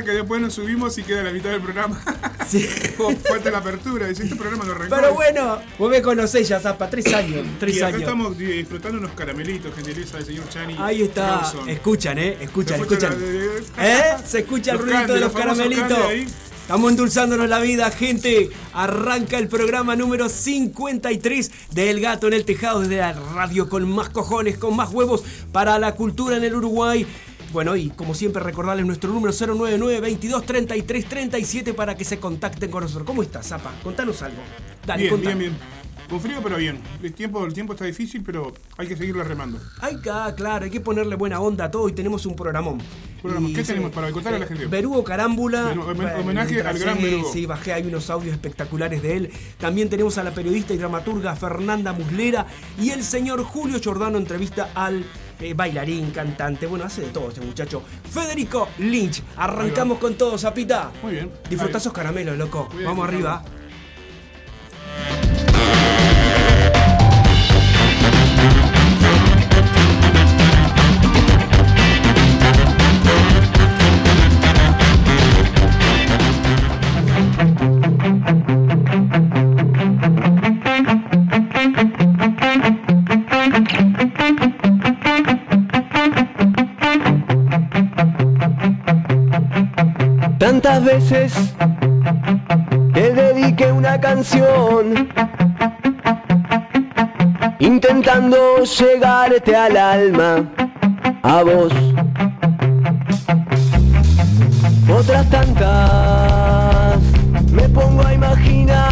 que después nos subimos y queda la mitad del programa. Sí. Como falta la apertura. Dice, este programa no arrancó. Pero bueno, vos me conocés ya, Zapa, tres años. Tres y acá años. estamos disfrutando unos caramelitos, gentileza del señor Chani. Ahí está. Escuchan, eh. Escuchan, escuchan. la ¿Eh? Se escucha el Los ruidito de los caramelitos. Estamos endulzándonos la vida, gente. Arranca el programa número 53 de El Gato en el Tejado desde la radio con más cojones, con más huevos para la cultura en el Uruguay. Bueno, y como siempre recordarles nuestro número 099 22 33 37 para que se contacten con nosotros. ¿Cómo estás, Zapa? Contanos algo. Dale, Bien, bien, bien. Con frío, pero bien. El tiempo, el tiempo está difícil, pero hay que seguirlo remando. Ay, ca- claro, hay que ponerle buena onda a todo y tenemos un programón. Y ¿Qué tenemos para contarle a la gente? Berugo Carámbula. Homenaje al gran sí, Berugo. Sí, bajé, hay unos audios espectaculares de él. También tenemos a la periodista y dramaturga Fernanda Muslera y el señor Julio Giordano entrevista al eh, bailarín, cantante, bueno, hace de todo este muchacho. Federico Lynch. Arrancamos con todo, Zapita. Muy bien. Disfrutá Dale. esos caramelos, loco. Vamos arriba. Tantas veces te dediqué una canción intentando llegarte al alma, a vos. Otras tantas me pongo a imaginar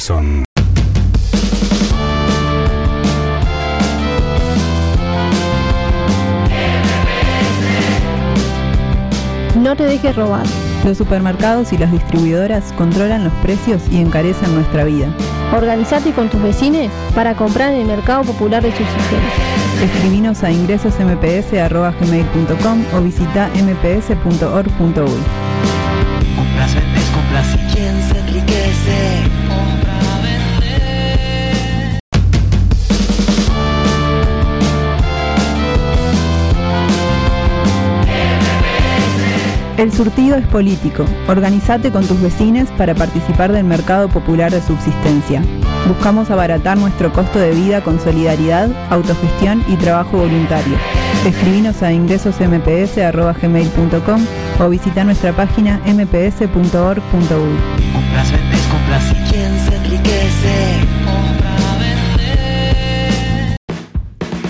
Robson. No te dejes robar. Los supermercados y las distribuidoras controlan los precios y encarecen nuestra vida. Organizate con tus vecinos para comprar en el mercado popular de subsistencia. Escribinos a ingresosmps.gmail.com o visita mps.org.uy. Se enriquece. El surtido es político. Organizate con tus vecinos para participar del mercado popular de subsistencia. Buscamos abaratar nuestro costo de vida con solidaridad, autogestión y trabajo voluntario. Escribinos a ingresosmps.gmail.com o visita nuestra página mps.org.uy. Compras, vendes, compras y quién se enriquece.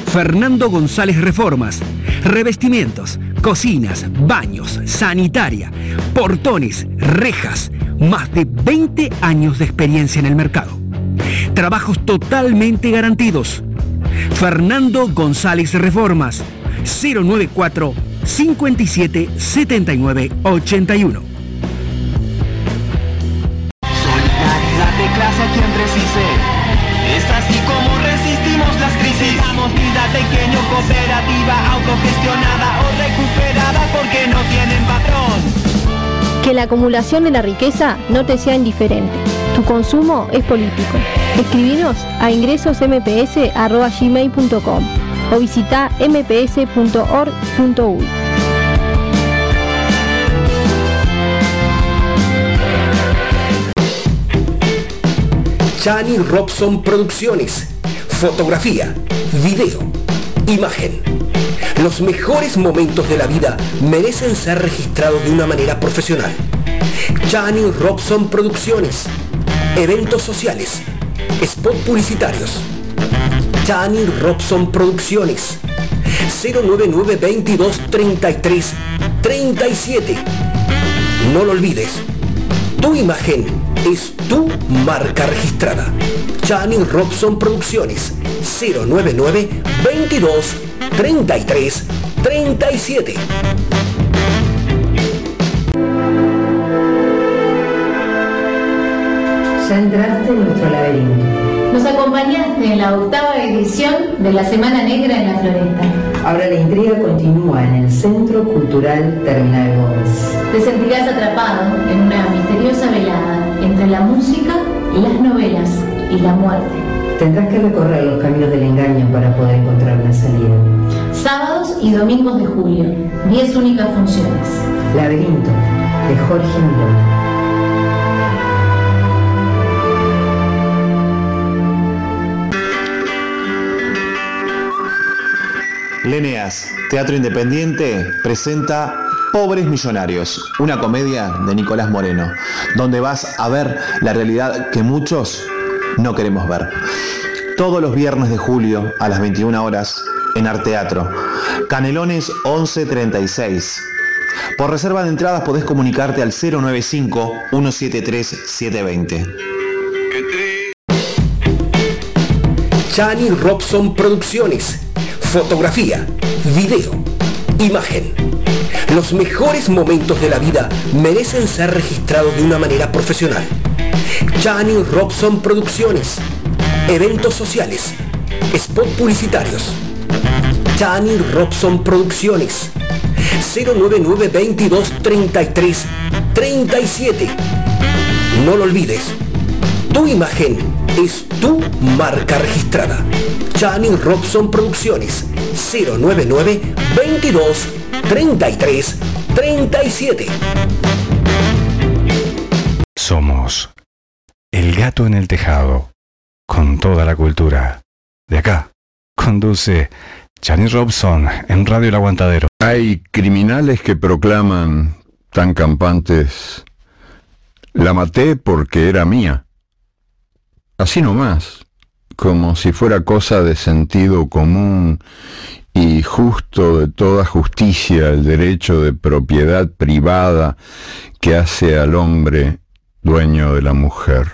Fernando González Reformas. Revestimientos, cocinas, baños, sanitaria, portones, rejas. Más de 20 años de experiencia en el mercado. Trabajos totalmente garantidos. Fernando González Reformas. 094 57 79 81. Solidaridad de clase a quien precise. Es así como resistimos las crisis. Damos vida pequeño, cooperativa, autogestionada o recuperada porque no tienen patrón. Que la acumulación de la riqueza no te sea indiferente. Tu consumo es político. Escribinos a ingresosmps.gmail.com o visita mps.org.uy. Chani Robson Producciones. Fotografía, video, imagen. Los mejores momentos de la vida merecen ser registrados de una manera profesional. Chani Robson Producciones. Eventos sociales. Spot publicitarios. Chani Robson Producciones. 099 22 33 37. No lo olvides. Tu imagen es tu marca registrada. Chani Robson Producciones 099 22 33 37. Ya entraste en nuestro laberinto. Nos acompañaste en la octava edición de la Semana Negra en la Floresta. Ahora la intriga continúa en el Centro Cultural Terminal Gómez. Te sentirás atrapado en una misteriosa velada entre la música y las novelas y la muerte. Tendrás que recorrer los caminos del engaño para poder encontrar una salida. Sábados y domingos de julio, 10 únicas funciones. Laberinto, de Jorge Miró. Leneas, Teatro Independiente, presenta Pobres Millonarios, una comedia de Nicolás Moreno, donde vas a ver la realidad que muchos no queremos ver. Todos los viernes de julio a las 21 horas en Arteatro. Canelones 1136. Por reserva de entradas podés comunicarte al 095 173 720. Chani Robson Producciones. Fotografía, video, imagen. Los mejores momentos de la vida merecen ser registrados de una manera profesional. Chani Robson Producciones. Eventos sociales. Spot publicitarios. Chani Robson Producciones. 099 22 33 37. No lo olvides. Tu imagen es tu marca registrada. Chani Robson Producciones 099 22 33 37. Somos El Gato en el Tejado, con toda la cultura. De acá, conduce Chani Robson en Radio El Aguantadero. Hay criminales que proclaman, tan campantes, la maté porque era mía. Así nomás, como si fuera cosa de sentido común y justo de toda justicia el derecho de propiedad privada que hace al hombre dueño de la mujer.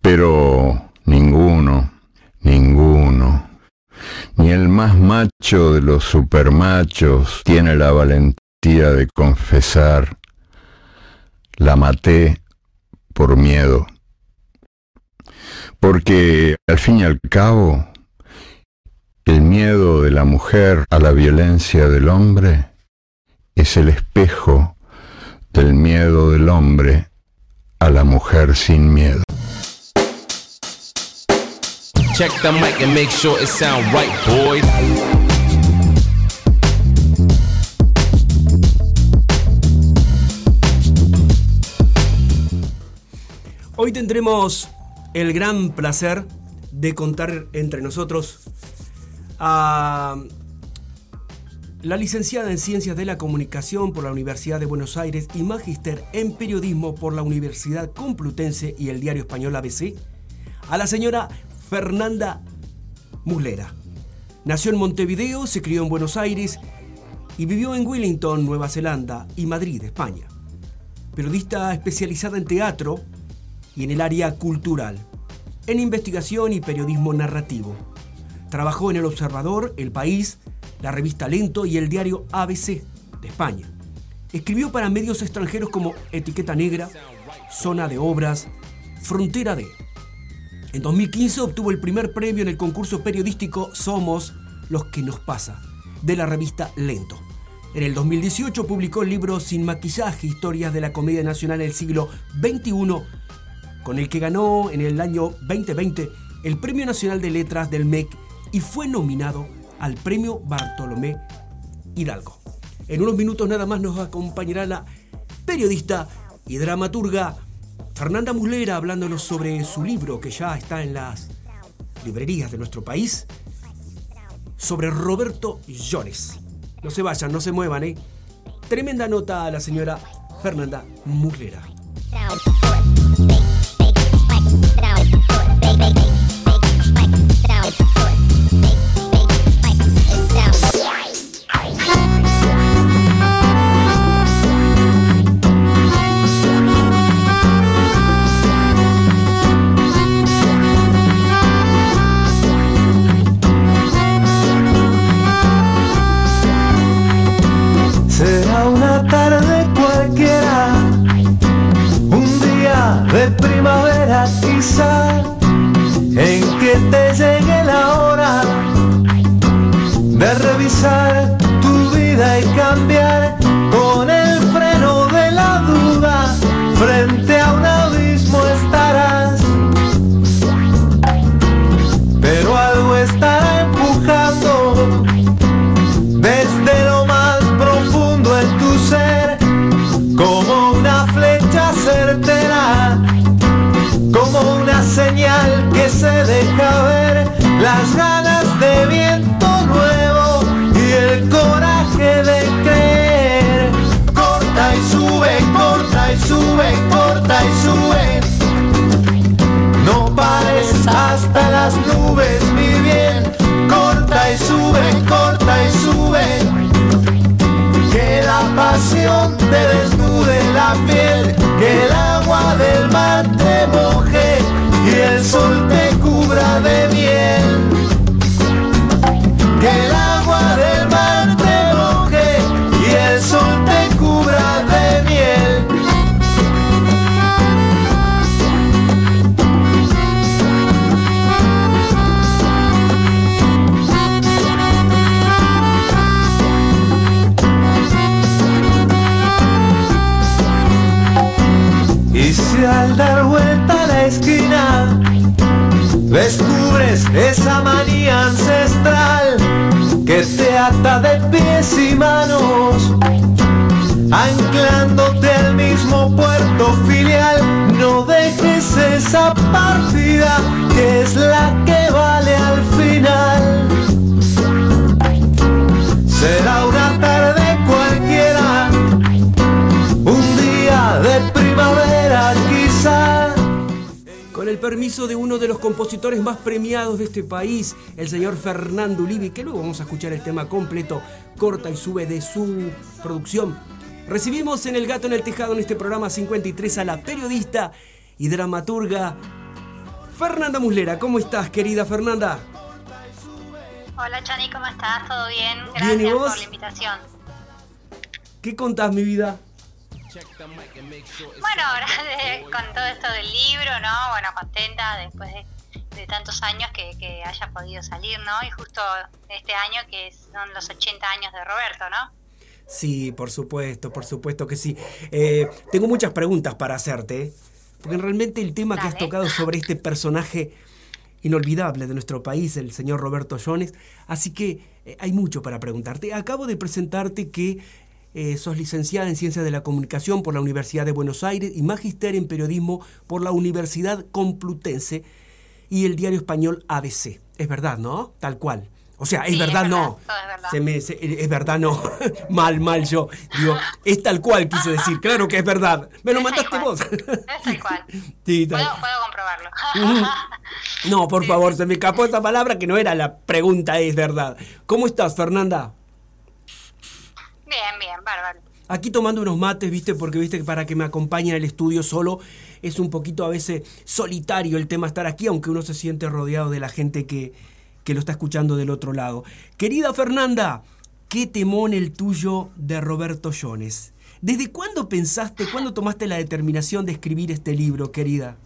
Pero ninguno, ninguno, ni el más macho de los supermachos tiene la valentía de confesar, la maté por miedo. Porque al fin y al cabo, el miedo de la mujer a la violencia del hombre es el espejo del miedo del hombre a la mujer sin miedo. Check the mic and make sure it sound right, boys. Hoy tendremos el gran placer de contar entre nosotros a la licenciada en Ciencias de la Comunicación por la Universidad de Buenos Aires y magíster en Periodismo por la Universidad Complutense y el diario español ABC, a la señora Fernanda Muslera. Nació en Montevideo, se crió en Buenos Aires y vivió en Wellington, Nueva Zelanda y Madrid, España. Periodista especializada en teatro y en el área cultural, en investigación y periodismo narrativo. Trabajó en El Observador, El País, la revista Lento y el diario ABC de España. Escribió para medios extranjeros como Etiqueta Negra, Zona de Obras, Frontera de. En 2015 obtuvo el primer premio en el concurso periodístico Somos los que nos pasa, de la revista Lento. En el 2018 publicó el libro Sin maquillaje, historias de la comedia nacional del siglo XXI, con el que ganó en el año 2020 el Premio Nacional de Letras del MEC y fue nominado al Premio Bartolomé Hidalgo. En unos minutos nada más nos acompañará la periodista y dramaturga Fernanda Muslera hablándonos sobre su libro que ya está en las librerías de nuestro país, sobre Roberto Llores. No se vayan, no se muevan, ¿eh? Tremenda nota a la señora Fernanda Muslera. Hasta las nubes, mi bien. Corta y sube, corta y sube. Que la pasión te desnude la piel, que el agua del mar te moje y el sol te cubra de miel. Esa manía ancestral que te ata de pies y manos, anclándote al mismo puerto filial, no dejes esa partida que es la permiso de uno de los compositores más premiados de este país, el señor Fernando Ulivi, que luego vamos a escuchar el tema completo, corta y sube de su producción. Recibimos en El Gato en el Tejado en este programa 53 a la periodista y dramaturga Fernanda Muslera. ¿Cómo estás, querida Fernanda? Hola Chani, ¿cómo estás? ¿Todo bien? Gracias por la invitación. ¿Qué contás, mi vida? Bueno, ahora de- con todo esto del libro, ¿no? Bueno, contenta después de, de tantos años que, que haya podido salir, ¿no? Y justo este año que son los 80 años de Roberto, ¿no? Sí, por supuesto, por supuesto que sí. Eh, tengo muchas preguntas para hacerte, porque realmente el tema que has tocado sobre este personaje inolvidable de nuestro país, el señor Roberto Jones, así que eh, hay mucho para preguntarte. Acabo de presentarte que eh, sos licenciada en Ciencias de la Comunicación por la Universidad de Buenos Aires y magister en Periodismo por la Universidad Complutense y el diario español ABC. Es verdad, ¿no? Tal cual. O sea, es Sí, verdad, es no. verdad, es verdad. Se me, se- es verdad, no. mal, mal yo. Digo, es tal cual, quise decir. Claro que es verdad. Me lo mandaste vos. Es tal cual. Sí, tal. Puedo, puedo comprobarlo. No, por favor, se me escapó esa palabra que no era la pregunta, es verdad. ¿Cómo estás, Fernanda? Bien, bien, bárbaro. Aquí tomando unos mates, viste, porque viste que para que me acompañen al estudio solo es un poquito a veces solitario el tema estar aquí, aunque uno se siente rodeado de la gente que, que lo está escuchando del otro lado. Querida Fernanda, qué temón el tuyo de Roberto Jones. ¿Desde cuándo pensaste, cuándo tomaste la determinación de escribir este libro, querida?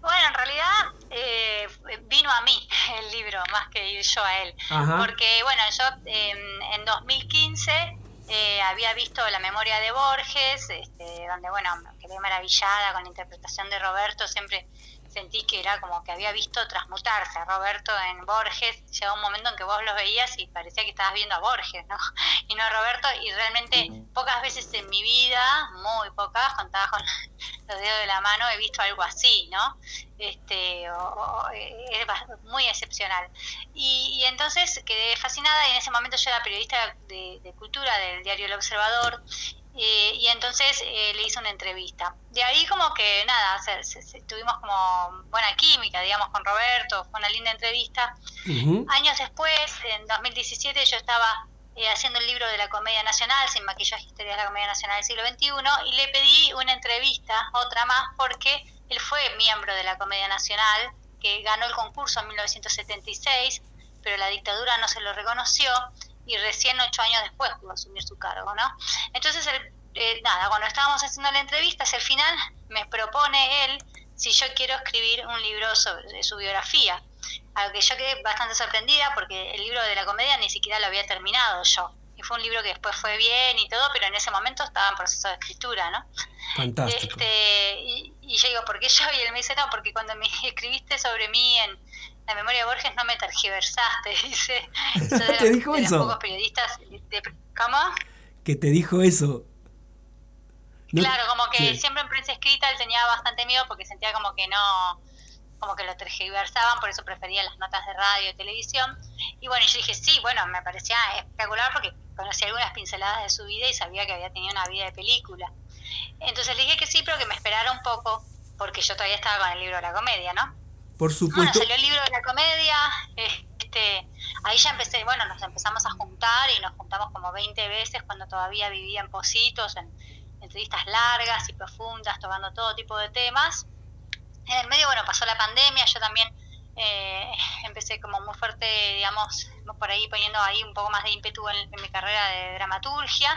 Bueno, en realidad eh, vino a mí el libro más que ir yo a él. Ajá. Porque, bueno, yo em, en 2015 eh, había visto La memoria de Borges, este, donde, bueno, quedé maravillada con la interpretación de Roberto. Siempre sentí que era como que había visto transmutarse a Roberto en Borges. Llegó un momento en que vos los veías y parecía que estabas viendo a Borges, ¿no? Y no a Roberto. Y realmente pocas veces en mi vida, muy pocas, contadas con los dedos de la mano, he visto algo así, ¿no? Este, o- o- es bas- muy excepcional. Y, y entonces quedé fascinada y en ese momento yo era periodista de, de cultura del diario El Observador eh, y entonces eh, le hice una entrevista. De ahí como que nada, se- se- se- tuvimos como buena química, digamos, con Roberto, fue una linda entrevista. Años después, en 2017, yo estaba eh, haciendo el libro de la Comedia Nacional, Sin Maquillaje, Historia de la Comedia Nacional del siglo XXI, y le pedí una entrevista, otra más, porque él fue miembro de la Comedia Nacional, que ganó el concurso en 1976, pero la dictadura no se lo reconoció, y recién ocho años después pudo asumir su cargo, ¿no? Entonces, el- eh, nada, cuando estábamos haciendo la entrevista, hacia el final, me propone él si yo quiero escribir un libro sobre su biografía. A lo que yo quedé bastante sorprendida porque el libro de la comedia ni siquiera lo había terminado yo. Y fue un libro que después fue bien y todo, pero en ese momento estaba en proceso de escritura, ¿no? Fantástico. Este, y, y yo digo, ¿por qué yo? Y él me dice, no, porque cuando me escribiste sobre mí en la memoria de Borges no me tergiversaste, dice. De ¿Te los- dijo de los pocos periodistas. de- ¿Cómo? Que te dijo eso. No- Claro, como que Sí. siempre en prensa escrita él tenía bastante miedo porque sentía como que no, como que lo tergiversaban, por eso prefería las notas de radio y televisión. Y bueno, yo dije, sí, bueno, me parecía espectacular porque conocía algunas pinceladas de su vida y sabía que había tenido una vida de película. Entonces le dije que sí, pero que me esperara un poco porque yo todavía estaba con el libro de la comedia, ¿no? Por Bueno, supuesto. salió el libro de la comedia, este, ahí ya empecé, bueno, nos empezamos a juntar y nos juntamos como 20 veces cuando todavía vivía en Positos, en entrevistas largas y profundas, tocando todo tipo de temas. En el medio, bueno, pasó la pandemia, yo también eh, empecé como muy fuerte, digamos, por ahí poniendo ahí un poco más de ímpetu en, en mi carrera de dramaturgia,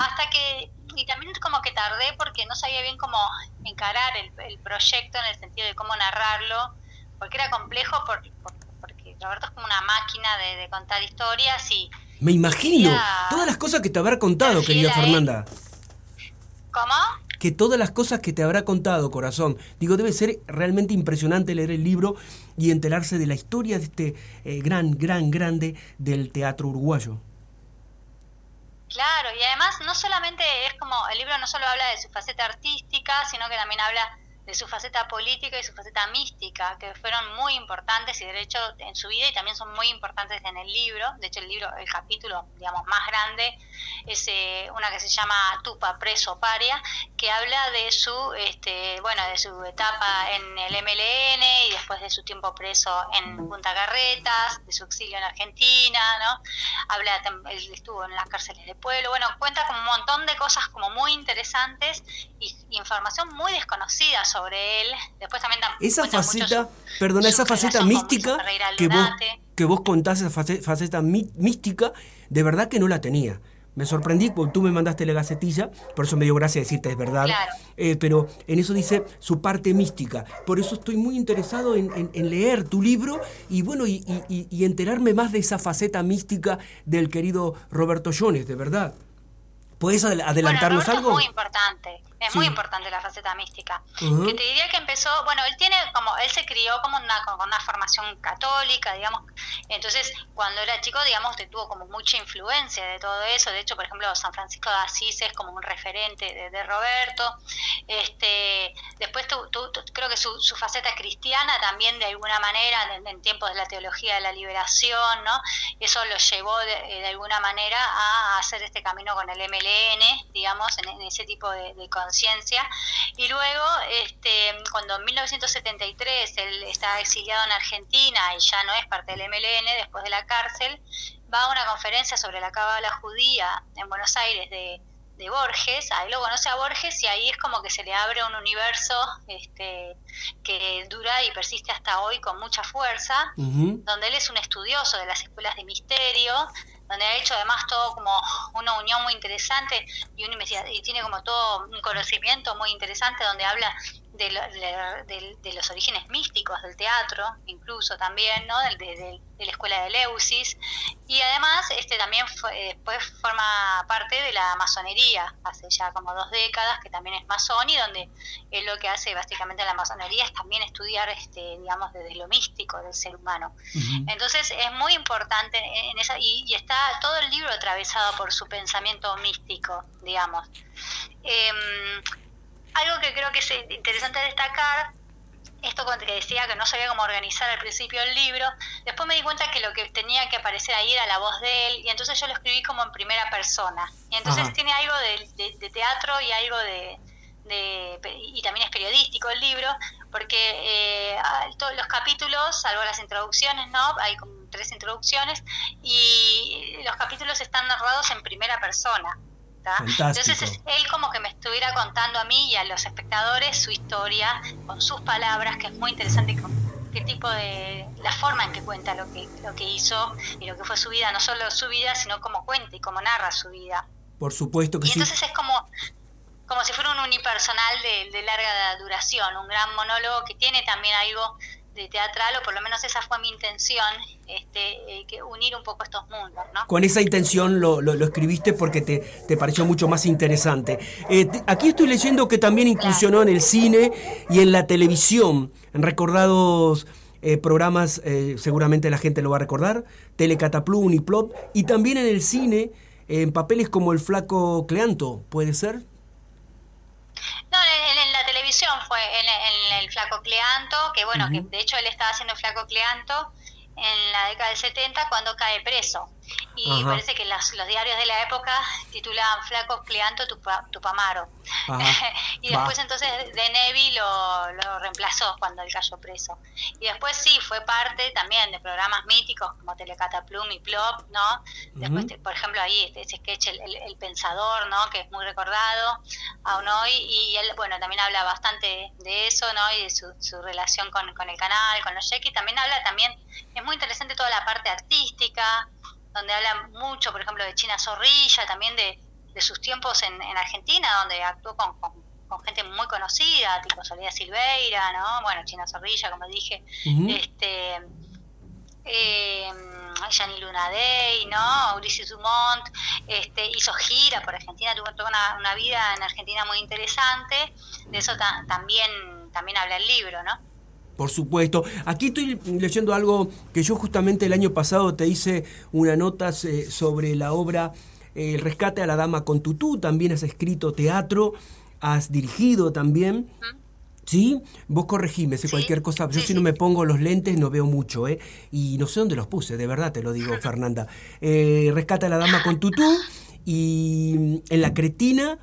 hasta que, y también como que tardé porque no sabía bien cómo encarar el, el proyecto en el sentido de cómo narrarlo, porque era complejo por- por- porque Roberto es como una máquina de, de contar historias y Me imagino quería- todas las cosas que te habrá contado, querida él. Fernanda. ¿Cómo? Que todas las cosas que te habrá contado, corazón. Digo, debe ser realmente impresionante leer el libro y enterarse de la historia de este eh, gran, gran, grande del teatro uruguayo. Claro, y además no solamente es como, el libro no solo habla de su faceta artística, sino que también habla de su faceta política y su faceta mística, que fueron muy importantes y de hecho en su vida y también son muy importantes en el libro. De hecho, el libro, el capítulo, digamos, más grande es eh, una que se llama Tupa preso paria, que habla de su, este, bueno, de su etapa en el MLN y después de su tiempo preso en Punta Carretas, de su exilio en Argentina, ¿no? Habla, él estuvo en las cárceles de pueblo, bueno, cuenta como un montón de cosas como muy interesantes y, información muy desconocida sobre él. Después también esa faceta, perdona, esa faceta mística que vos, que vos contás, esa faceta mística, de verdad que no la tenía. Me sorprendí porque tú me mandaste la gacetilla, por eso me dio gracia decirte es verdad. Eh, pero en eso dice su parte mística. Por eso estoy muy interesado en, leer tu libro y bueno, y, y, enterarme más de esa faceta mística del querido Roberto Jones, de verdad. ¿Puedes adelantarnos algo? Es muy importante. Es muy importante la faceta mística. Que te diría que empezó, bueno, él tiene como, él se crió como una, con una formación católica, digamos, entonces cuando era chico, digamos, tuvo como mucha influencia de todo eso. De hecho, por ejemplo, San Francisco de Asís es como un referente de, Roberto. Este, después tu, creo que su, su, faceta cristiana también de alguna manera, en, tiempos de la teología de la liberación, ¿no? Eso lo llevó de, alguna manera a hacer este camino con el Digamos, en, ese tipo de, de ciencia. Y luego, este, cuando en 1973 él está exiliado en Argentina y ya no es parte del MLN, después de la cárcel, va a una conferencia sobre la cábala judía en Buenos Aires de, de Borges, ahí lo conoce a Borges y ahí es como que se le abre un universo este, que dura y persiste hasta hoy con mucha fuerza, donde él es un estudioso de las escuelas de misterio, donde ha hecho además todo como una unión muy interesante y, y tiene como todo un conocimiento muy interesante donde habla de, de, los orígenes místicos del teatro, incluso también, ¿no? de, la escuela de Leusis, y además este también fue, después forma parte de la masonería, hace ya como dos décadas, que también es masón, y donde él lo que hace básicamente en la masonería es también estudiar, este, digamos, desde lo místico del ser humano. Entonces es muy importante en esa, y, y, está todo el libro atravesado por su pensamiento místico, digamos. Eh, algo que creo que es interesante destacar, esto que decía que no sabía cómo organizar al principio el libro, después me di cuenta que lo que tenía que aparecer ahí era la voz de él, y entonces yo lo escribí como en primera persona. Y entonces tiene algo de, teatro y algo de, y también es periodístico el libro, porque eh, todos los capítulos, salvo las introducciones, ¿no? Hay como tres introducciones, y los capítulos están narrados en primera persona. Entonces es él como que me estuviera contando a mí y a los espectadores su historia con sus palabras, que es muy interesante con qué tipo de la forma en que cuenta lo que lo que hizo y lo que fue su vida, no solo su vida, sino cómo cuenta y cómo narra su vida. Por supuesto que y entonces es como como si fuera un unipersonal de, de larga duración, un gran monólogo que tiene también algo de teatral, o por lo menos esa fue mi intención, este, eh, que unir un poco estos mundos. ¿no? Con esa intención lo, lo, escribiste porque te, te, pareció mucho más interesante. Eh, aquí estoy leyendo que también incursionó en el cine y en la televisión, en recordados eh, programas, seguramente la gente lo va a recordar, Telecataplum, Uniplop, y también en el cine, en papeles como El Flaco Cleanto, ¿puede ser? No, en, en, el Flaco Cleanto, que bueno, que de hecho él estaba haciendo Flaco Cleanto en la década del 70 cuando cae preso. Y parece que los diarios de la época titulaban Flaco Cleanto Tupamaro. y después entonces De Nevi lo, lo, reemplazó cuando él cayó preso. Y después sí, fue parte también de programas míticos como Telecataplum y Plop, ¿no? Después, por ejemplo, ahí ese sketch el, Pensador, ¿no? Que es muy recordado aún hoy. Y él, bueno, también habla bastante de eso, ¿no? Y de su, su relación con, con el canal, con los Yekis. También habla también, es muy interesante toda la parte artística, donde habla mucho, por ejemplo, de China Zorrilla, también de, sus tiempos en, Argentina, donde actuó con, con, gente muy conocida, tipo Soledad Silveira, ¿no? Bueno, China Zorrilla, como dije, este eh, Luna Lunadey, ¿no? Ulises Dumont, este, hizo gira por Argentina, tuvo toda una, vida en Argentina muy interesante, de eso también, también habla el libro, ¿no? Por supuesto. Aquí estoy leyendo algo que yo justamente el año pasado te hice una nota eh, sobre la obra El rescate a la dama con tutú. También has escrito teatro, has dirigido también. ¿Sí? Vos corregime, si cualquier cosa. Yo si no me pongo los lentes no veo mucho, ¿eh? Y no sé dónde los puse, de verdad te lo digo, Fernanda. Eh, rescata a la dama con tutú y en la cretina...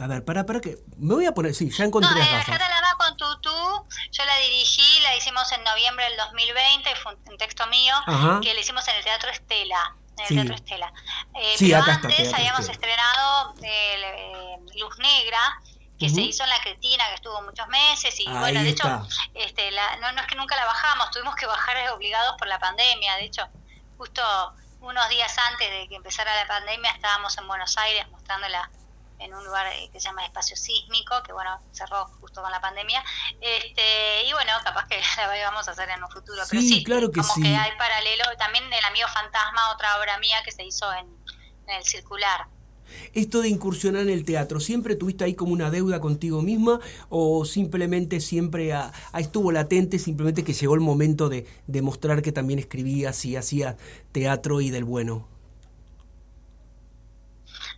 A ver, para, para que... Me voy a poner... Sí, ya encontré no, las gafas. La dama con tutú, yo la dirigí, la hicimos en noviembre del 2020, fue un texto mío, Ajá. que le hicimos en el Teatro Estela. En el Sí. Teatro Estela. Eh, Sí, pero acá antes habíamos Estela. estrenado eh, Luz Negra, que se hizo en la Cretina, que estuvo muchos meses, y Ahí bueno, de está. hecho, este, la, no, no es que nunca la bajamos, tuvimos que bajar obligados por la pandemia, de hecho, justo unos días antes de que empezara la pandemia estábamos en Buenos Aires mostrándola en un lugar eh, que se llama Espacio Sísmico, que bueno, cerró justo con la pandemia, este, y bueno, capaz que la vamos a hacer en un futuro, pero Sí, sí, claro que como sí. que hay paralelo, también El Amigo Fantasma, otra obra mía que se hizo en, en el Circular. Esto de incursionar en el teatro, ¿siempre tuviste ahí como una deuda contigo misma o simplemente siempre ah, estuvo latente, simplemente que llegó el momento de, de mostrar que también escribías y hacías teatro y del bueno?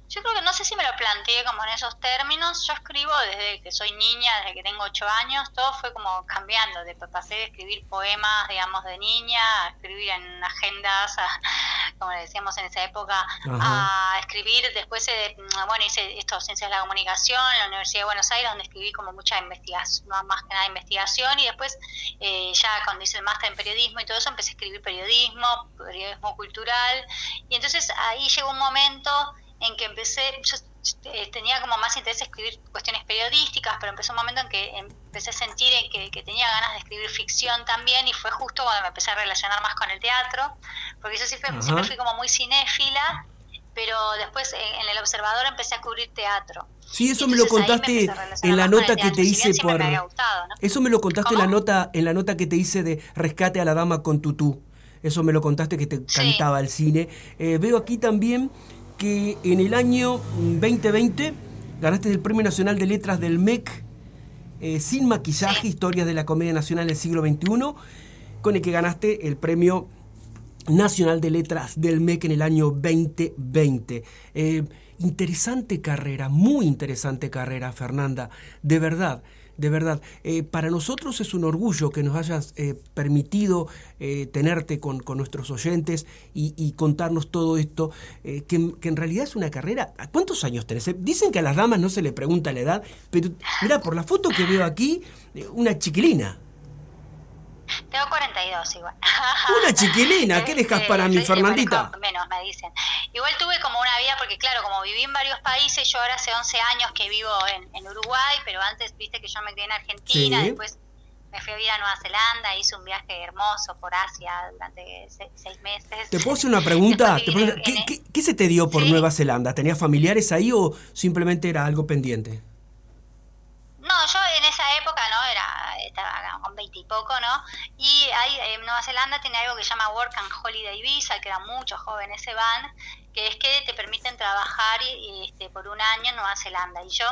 Yo creo que no sé si me lo planteé como en esos términos. Yo escribo desde que soy niña, desde que tengo ocho años. Todo fue como cambiando. De, pasé de escribir poemas, digamos, de niña, a escribir en agendas, a- como le decíamos en esa época, Ajá. a escribir. Después, eh, bueno, hice esto, Ciencias de la Comunicación, en la Universidad de Buenos Aires, donde escribí como mucha investigación, más que nada investigación. Y después, eh, ya cuando hice el máster en periodismo y todo eso, empecé a escribir periodismo, periodismo cultural. Y entonces ahí llegó un momento en que empecé, yo eh, tenía como más interés en escribir cuestiones periodísticas, pero empezó un momento en que empecé a sentir en que, que tenía ganas de escribir ficción también y fue justo cuando me empecé a relacionar más con el teatro, porque yo siempre, Ajá. siempre fui como muy cinéfila, pero después en, en El Observador empecé a cubrir teatro. Sí, eso me lo me contaste en la nota que te si hice por me había gustado, ¿no? Eso me lo contaste en la nota en la nota que te hice de Rescate a la dama con tutú. Eso me lo contaste que te cantaba el cine. Eh, veo aquí también que en el año 2020 ganaste el Premio Nacional de Letras del MEC eh, sin maquillaje, historias de la comedia nacional del siglo XXI, con el que ganaste el Premio Nacional de Letras del MEC en el año 2020. Eh, interesante carrera, muy interesante carrera, Fernanda, de verdad. De verdad, Eh, para nosotros es un orgullo que nos hayas eh, permitido eh, tenerte con, nuestros oyentes y, y contarnos todo esto, eh, que, en realidad es una carrera. ¿A ¿Cuántos años tenés? Eh, Dicen que a las damas no se le pregunta la edad, pero mira, por la foto que veo aquí, eh, una chiquilina. Tengo 42 igual. Una chiquilina, ¿qué dejas Este, para mi sí, sí, Fernandita? menos, me dicen. Igual tuve como una vida, porque claro, como viví en varios países, yo ahora hace 11 años que vivo en, en Uruguay, pero antes viste que yo me quedé en Argentina, Sí. después me fui a vivir a Nueva Zelanda, hice un viaje hermoso por Asia durante se- seis meses. ¿Te puedo hacer una pregunta? ¿Te puedo- ¿Qué, qué- qué se te dio por Nueva Zelanda? ¿Tenías familiares ahí o simplemente era algo pendiente? No, yo en esa época, ¿no? Era, estaba con 20 y poco, ¿no? Y ahí, en Nueva Zelanda tiene algo que se llama Work and Holiday Visa, que eran muchos jóvenes se van, que es que te permiten trabajar este, por un año en Nueva Zelanda. Y yo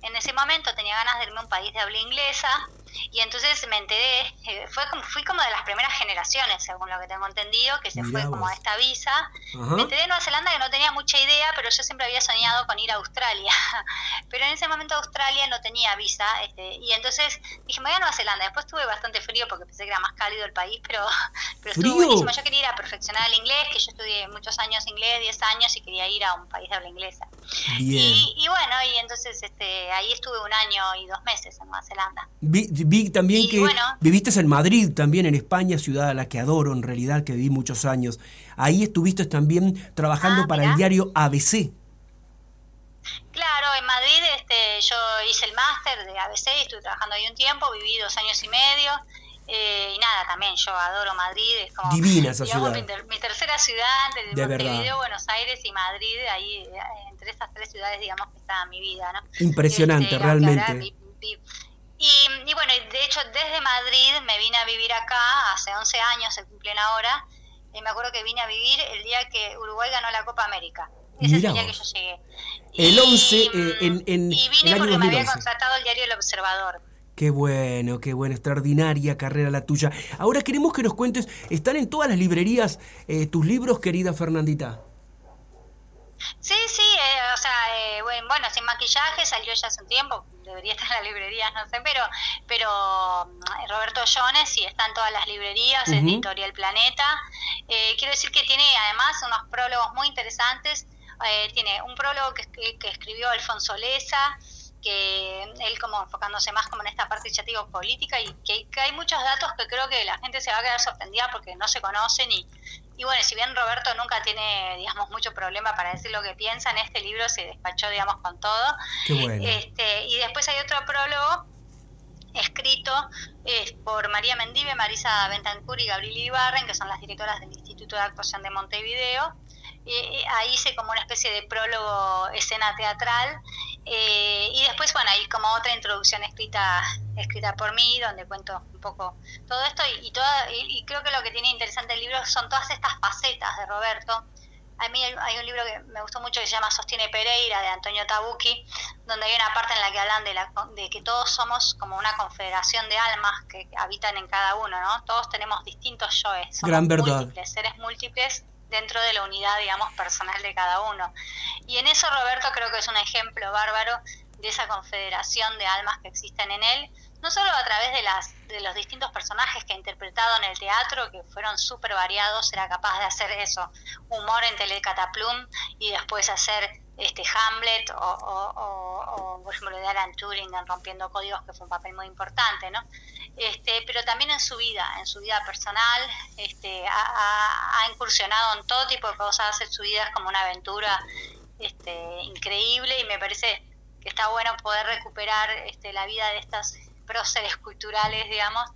en ese momento tenía ganas de irme a un país de habla inglesa y entonces me enteré, eh, fue como, fui como de las primeras generaciones, según lo que tengo entendido, que se Mirá fue como a esta visa. Ajá. Me enteré de Nueva Zelanda que no tenía mucha idea, pero yo siempre había soñado con ir a Australia. Pero en ese momento Australia no tenía visa, este, y entonces dije, me voy a Nueva Zelanda. Después tuve bastante frío porque pensé que era más cálido el país, pero, pero estuvo buenísimo. Yo quería ir a perfeccionar el inglés, que yo estudié muchos años inglés, 10 años, y quería ir a un país de habla inglesa. Bien. Y, y bueno, y entonces este, ahí estuve un año y dos meses en Nueva Zelanda. Vi, vi también Y que bueno. viviste en Madrid, también en España, ciudad a la que adoro en realidad, que viví muchos años. Ahí estuviste también trabajando para el diario ABC. Claro, en Madrid este, yo hice el máster de ABC, estuve trabajando ahí un tiempo, viví dos años y medio. Eh, y nada, también yo adoro Madrid, es como Divina esa digamos, ciudad. Mi, ter- mi tercera ciudad, De verdad. Montevideo, Buenos Aires y Madrid, ahí eh, entre esas tres ciudades digamos que está mi vida, ¿no? Impresionante, Este, realmente. vi- vi- y, y bueno, y de hecho desde Madrid me vine a vivir acá, hace 11 años se cumplen ahora, y me acuerdo que vine a vivir el día que Uruguay ganó la Copa América. Ese es el día que yo llegué. El 11 eh, en, en Y el vine año porque me había 2011. contratado el diario El Observador. Qué bueno, qué buena, extraordinaria carrera la tuya. Ahora queremos que nos cuentes, ¿están en todas las librerías eh, tus libros, querida Fernandita? Sí, sí, eh, o sea, eh, bueno, bueno, sin maquillaje salió ya hace un tiempo, debería estar en las librerías, no sé, pero pero mm, Roberto Jones sí está en todas las librerías, es Ujú. Editorial Planeta. Eh, quiero decir que tiene además unos prólogos muy interesantes. Eh, tiene un prólogo que, que- que escribió Alfonso Leza, que él como enfocándose más como en esta parte, ya digo, política, y que, que hay muchos datos que creo que la gente se va a quedar sorprendida porque no se conocen y, y bueno, si bien Roberto nunca tiene, digamos, mucho problema para decir lo que piensa, en este libro se despachó, digamos, con todo. Qué bueno. Este, y después hay otro prólogo escrito eh, por María Mendive, Marisa Bentancur y Gabriel Ibarren, que son las directoras del Instituto de Actuación de Montevideo. Y ahí hice como una especie de prólogo escena teatral eh, y después bueno hay como otra introducción escrita escrita por mí donde cuento un poco todo esto y, y toda, y, y creo que lo que tiene interesante el libro son todas estas facetas de Roberto a mí hay, hay un libro que me gustó mucho que se llama Sostiene Pereira de Antonio Tabucchi, donde hay una parte en la que hablan de, la, de que todos somos como una confederación de almas que habitan en cada uno, ¿no? Todos tenemos distintos yoes, somos Gran verdad. múltiples, seres múltiples dentro de la unidad, digamos, personal de cada uno. Y en eso Roberto creo que es un ejemplo bárbaro de esa confederación de almas que existen en él, no solo a través de las de los distintos personajes que ha interpretado en el teatro, que fueron súper variados, era capaz de hacer eso, humor en Telecataplum y después hacer este Hamlet o, o, por ejemplo de Alan Turing en Rompiendo Códigos, que fue un papel muy importante, ¿no? Este, pero también en su vida, en su vida personal, este, ha, incursionado en todo tipo de cosas, en su vida es como una aventura este, increíble y me parece que está bueno poder recuperar este, la vida de estas próceres culturales, digamos,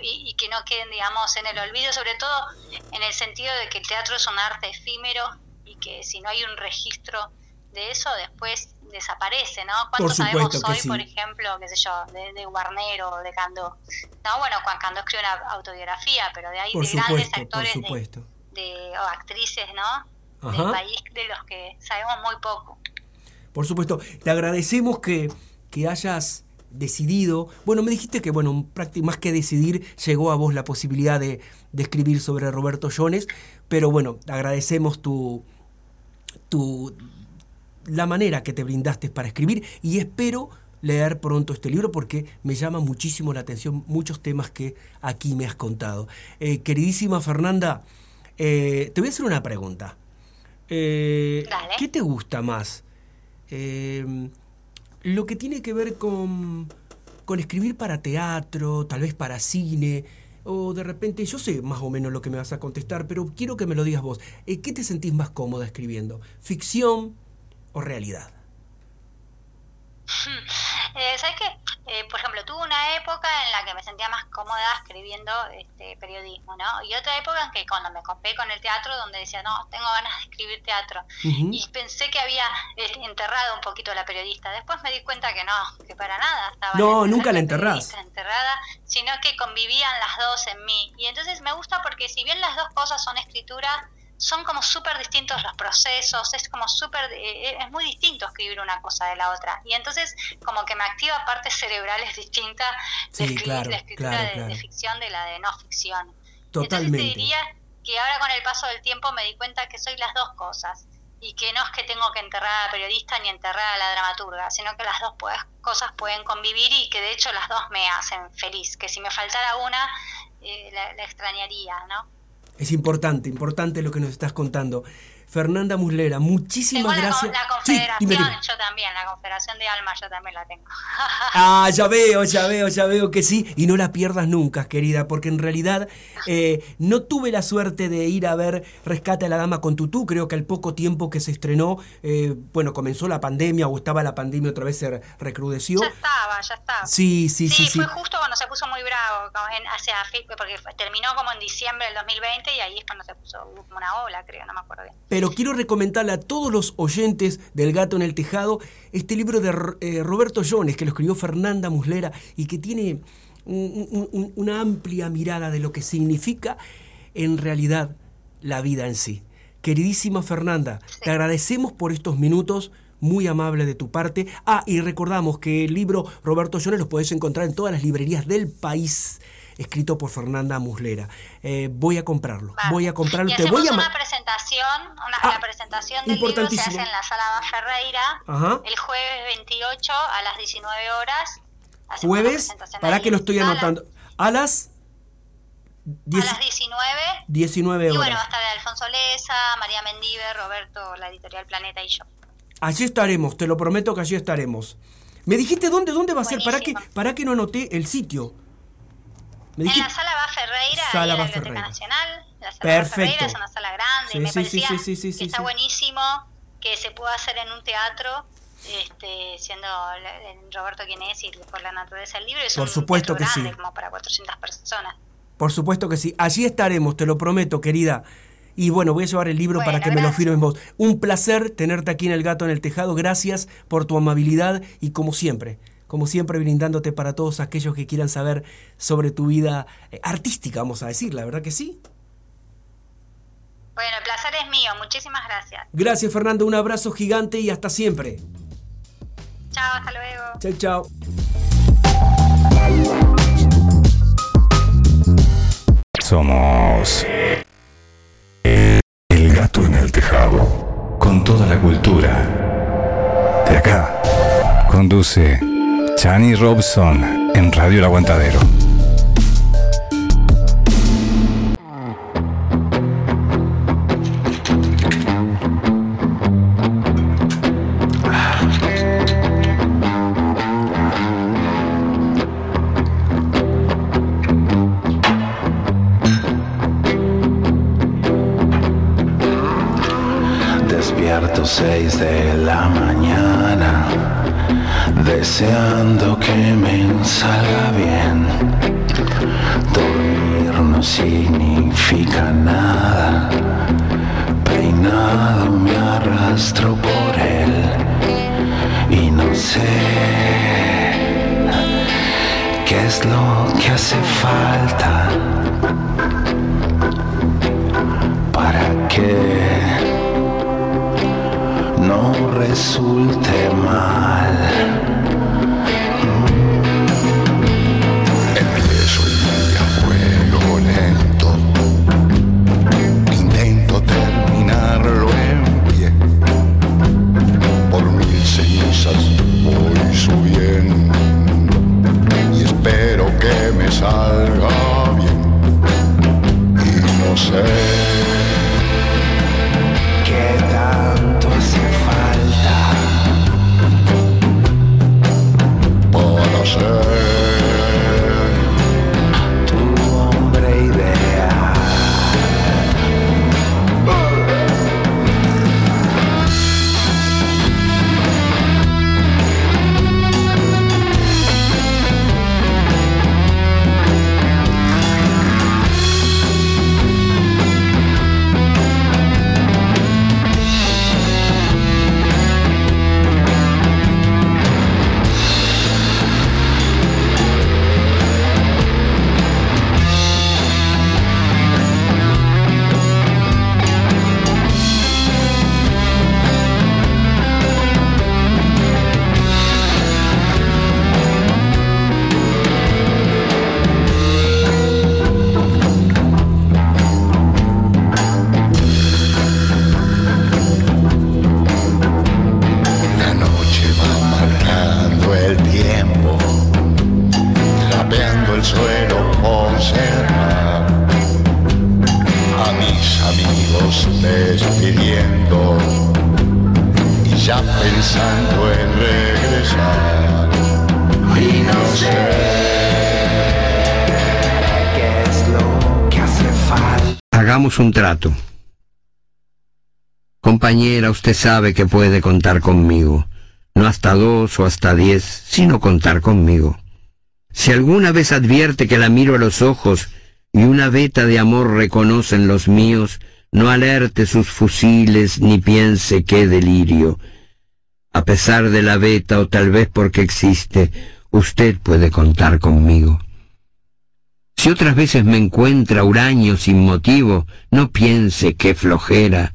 y, y que no queden, digamos, en el olvido, sobre todo en el sentido de que el teatro es un arte efímero y que si no hay un registro de eso, después desaparece, ¿no? ¿Cuántos Por sabemos hoy, sí. por ejemplo, qué sé yo, de, de Guarnero o de Candó? No, bueno, Juan Candó escribe una autobiografía, pero de ahí Por de grandes supuesto, actores de, o actrices, ¿no? Del país de los que sabemos muy poco. Por supuesto, te agradecemos que, que hayas decidido, bueno, me dijiste que, bueno, más que decidir, llegó a vos la posibilidad de, de escribir sobre Roberto Jones, pero bueno, agradecemos tu, tu, la manera que te brindaste para escribir y espero leer pronto este libro porque me llama muchísimo la atención muchos temas que aquí me has contado. Eh, queridísima Fernanda, eh, te voy a hacer una pregunta. Eh. ¿Qué te gusta más? Lo que tiene que ver con, con escribir para teatro, tal vez para cine, o de repente, yo sé más o menos lo que me vas a contestar, pero quiero que me lo digas vos. ¿Qué te sentís más cómoda escribiendo? ¿Ficción o realidad? Eh, ¿Sabes qué? Eh, por ejemplo, tuve una época en la que me sentía más cómoda escribiendo este periodismo, ¿no? Y otra época en que cuando me copé con el teatro, donde decía, no, tengo ganas de escribir teatro. Y pensé que había eh, enterrado un poquito a la periodista. Después me di cuenta que no, que para nada. Estaba No, nunca la enterrás. enterrada, sino que convivían las dos en mí. Y entonces me gusta porque si bien las dos cosas son escritura, son como súper distintos los procesos, es como súper, eh, es muy distinto escribir una cosa de la otra. Y entonces como que me activa partes cerebrales distintas de Sí, escribir claro, la escritura claro, de, claro. de ficción de la de no ficción. Entonces Totalmente. te diría que ahora con el paso del tiempo me di cuenta que soy las dos cosas y que no es que tengo que enterrar a la periodista ni enterrar a la dramaturga, sino que las dos cosas pueden convivir y que de hecho las dos me hacen feliz, que si me faltara una eh, la, la extrañaría, ¿no? Es importante, importante lo que nos estás contando. Fernanda Muslera, Tengo muchísimas con- gracias. la Sí, confederación, dime. yo también, la confederación de almas yo también la tengo. Ah, ya veo, ya veo, ya veo que sí. Y no la pierdas nunca, querida, porque en realidad eh, no tuve la suerte de ir a ver Rescate a la Dama con Tutú. Creo que al poco tiempo que se estrenó, eh, bueno, comenzó la pandemia o estaba la pandemia otra vez se recrudeció. Ya estaba, ya estaba. Sí, sí, sí, sí. fue justo cuando se puso muy bravo, en, hacia, porque terminó como en diciembre del 2020 y ahí es cuando se puso como una ola, creo, no me acuerdo bien. Pero quiero recomendarle a todos los oyentes del Gato en el Tejado este libro de eh, Roberto Jones, que lo escribió Fernanda Muslera y que tiene un- un- un- una amplia mirada de lo que significa en realidad la vida en sí. Queridísima Fernanda, te agradecemos por estos minutos. Muy amable de tu parte. Ah, y recordamos que el libro Roberto Jones lo podés encontrar en todas las librerías del país. Escrito por Fernanda Muslera. Eh, voy a comprarlo, voy a comprarlo. Y Te voy a una presentación, una, la presentación del libro se hace en la sala Ferreira Ajá. el jueves 28 a las 19 horas. Jueves, para que lo estoy anotando. A las A 10 las 19. 19 Y bueno, va horas. a estar Alfonso Leza, María Mendive, Roberto, la editorial Planeta y yo. Allí estaremos, te lo prometo que allí estaremos. ¿Me dijiste dónde, dónde va a ser? ¿Para qué, ¿Para qué no anoté el sitio? Me En la sala Bas Ferreira, Sala la Biblioteca. Nacional. La sala Perfecto. Ferreira es una sala grande Sí, y me sí, parecía sí, que está buenísimo que se pueda hacer en un teatro, este, siendo Roberto quien es y por la naturaleza del libro. Es Por un supuesto que sí. como para 400 personas. Por supuesto que sí. Allí estaremos, te lo prometo, querida. Y bueno, voy a llevar el libro para que me lo firmen vos. Un placer tenerte aquí en El Gato en el Tejado. Gracias por tu amabilidad y como siempre, como siempre brindándote para todos aquellos que quieran saber sobre tu vida eh, artística, vamos a decir, la verdad que sí. Bueno, el placer es mío. Muchísimas gracias. Gracias Fernando, un abrazo gigante y hasta siempre. Chao, hasta luego. Chao, chao. Somos El Gato en el Tejado, con toda la cultura. De acá, conduce Chani Robson en Radio El Aguantadero. Despierto seis de la deseando que me salga bien. Dormir no significa nada, peinado me arrastro por él. Y no sé qué es lo que hace falta. Para que no resulte mal. Usted sabe que puede contar conmigo. No hasta dos o hasta diez, sino contar conmigo. Si alguna vez advierte que la miro a los ojos y una veta de amor reconocen los míos, no alerte sus fusiles ni piense qué delirio. A pesar de la veta o tal vez porque existe, usted puede contar conmigo. Si otras veces me encuentra huraño sin motivo, no piense qué flojera,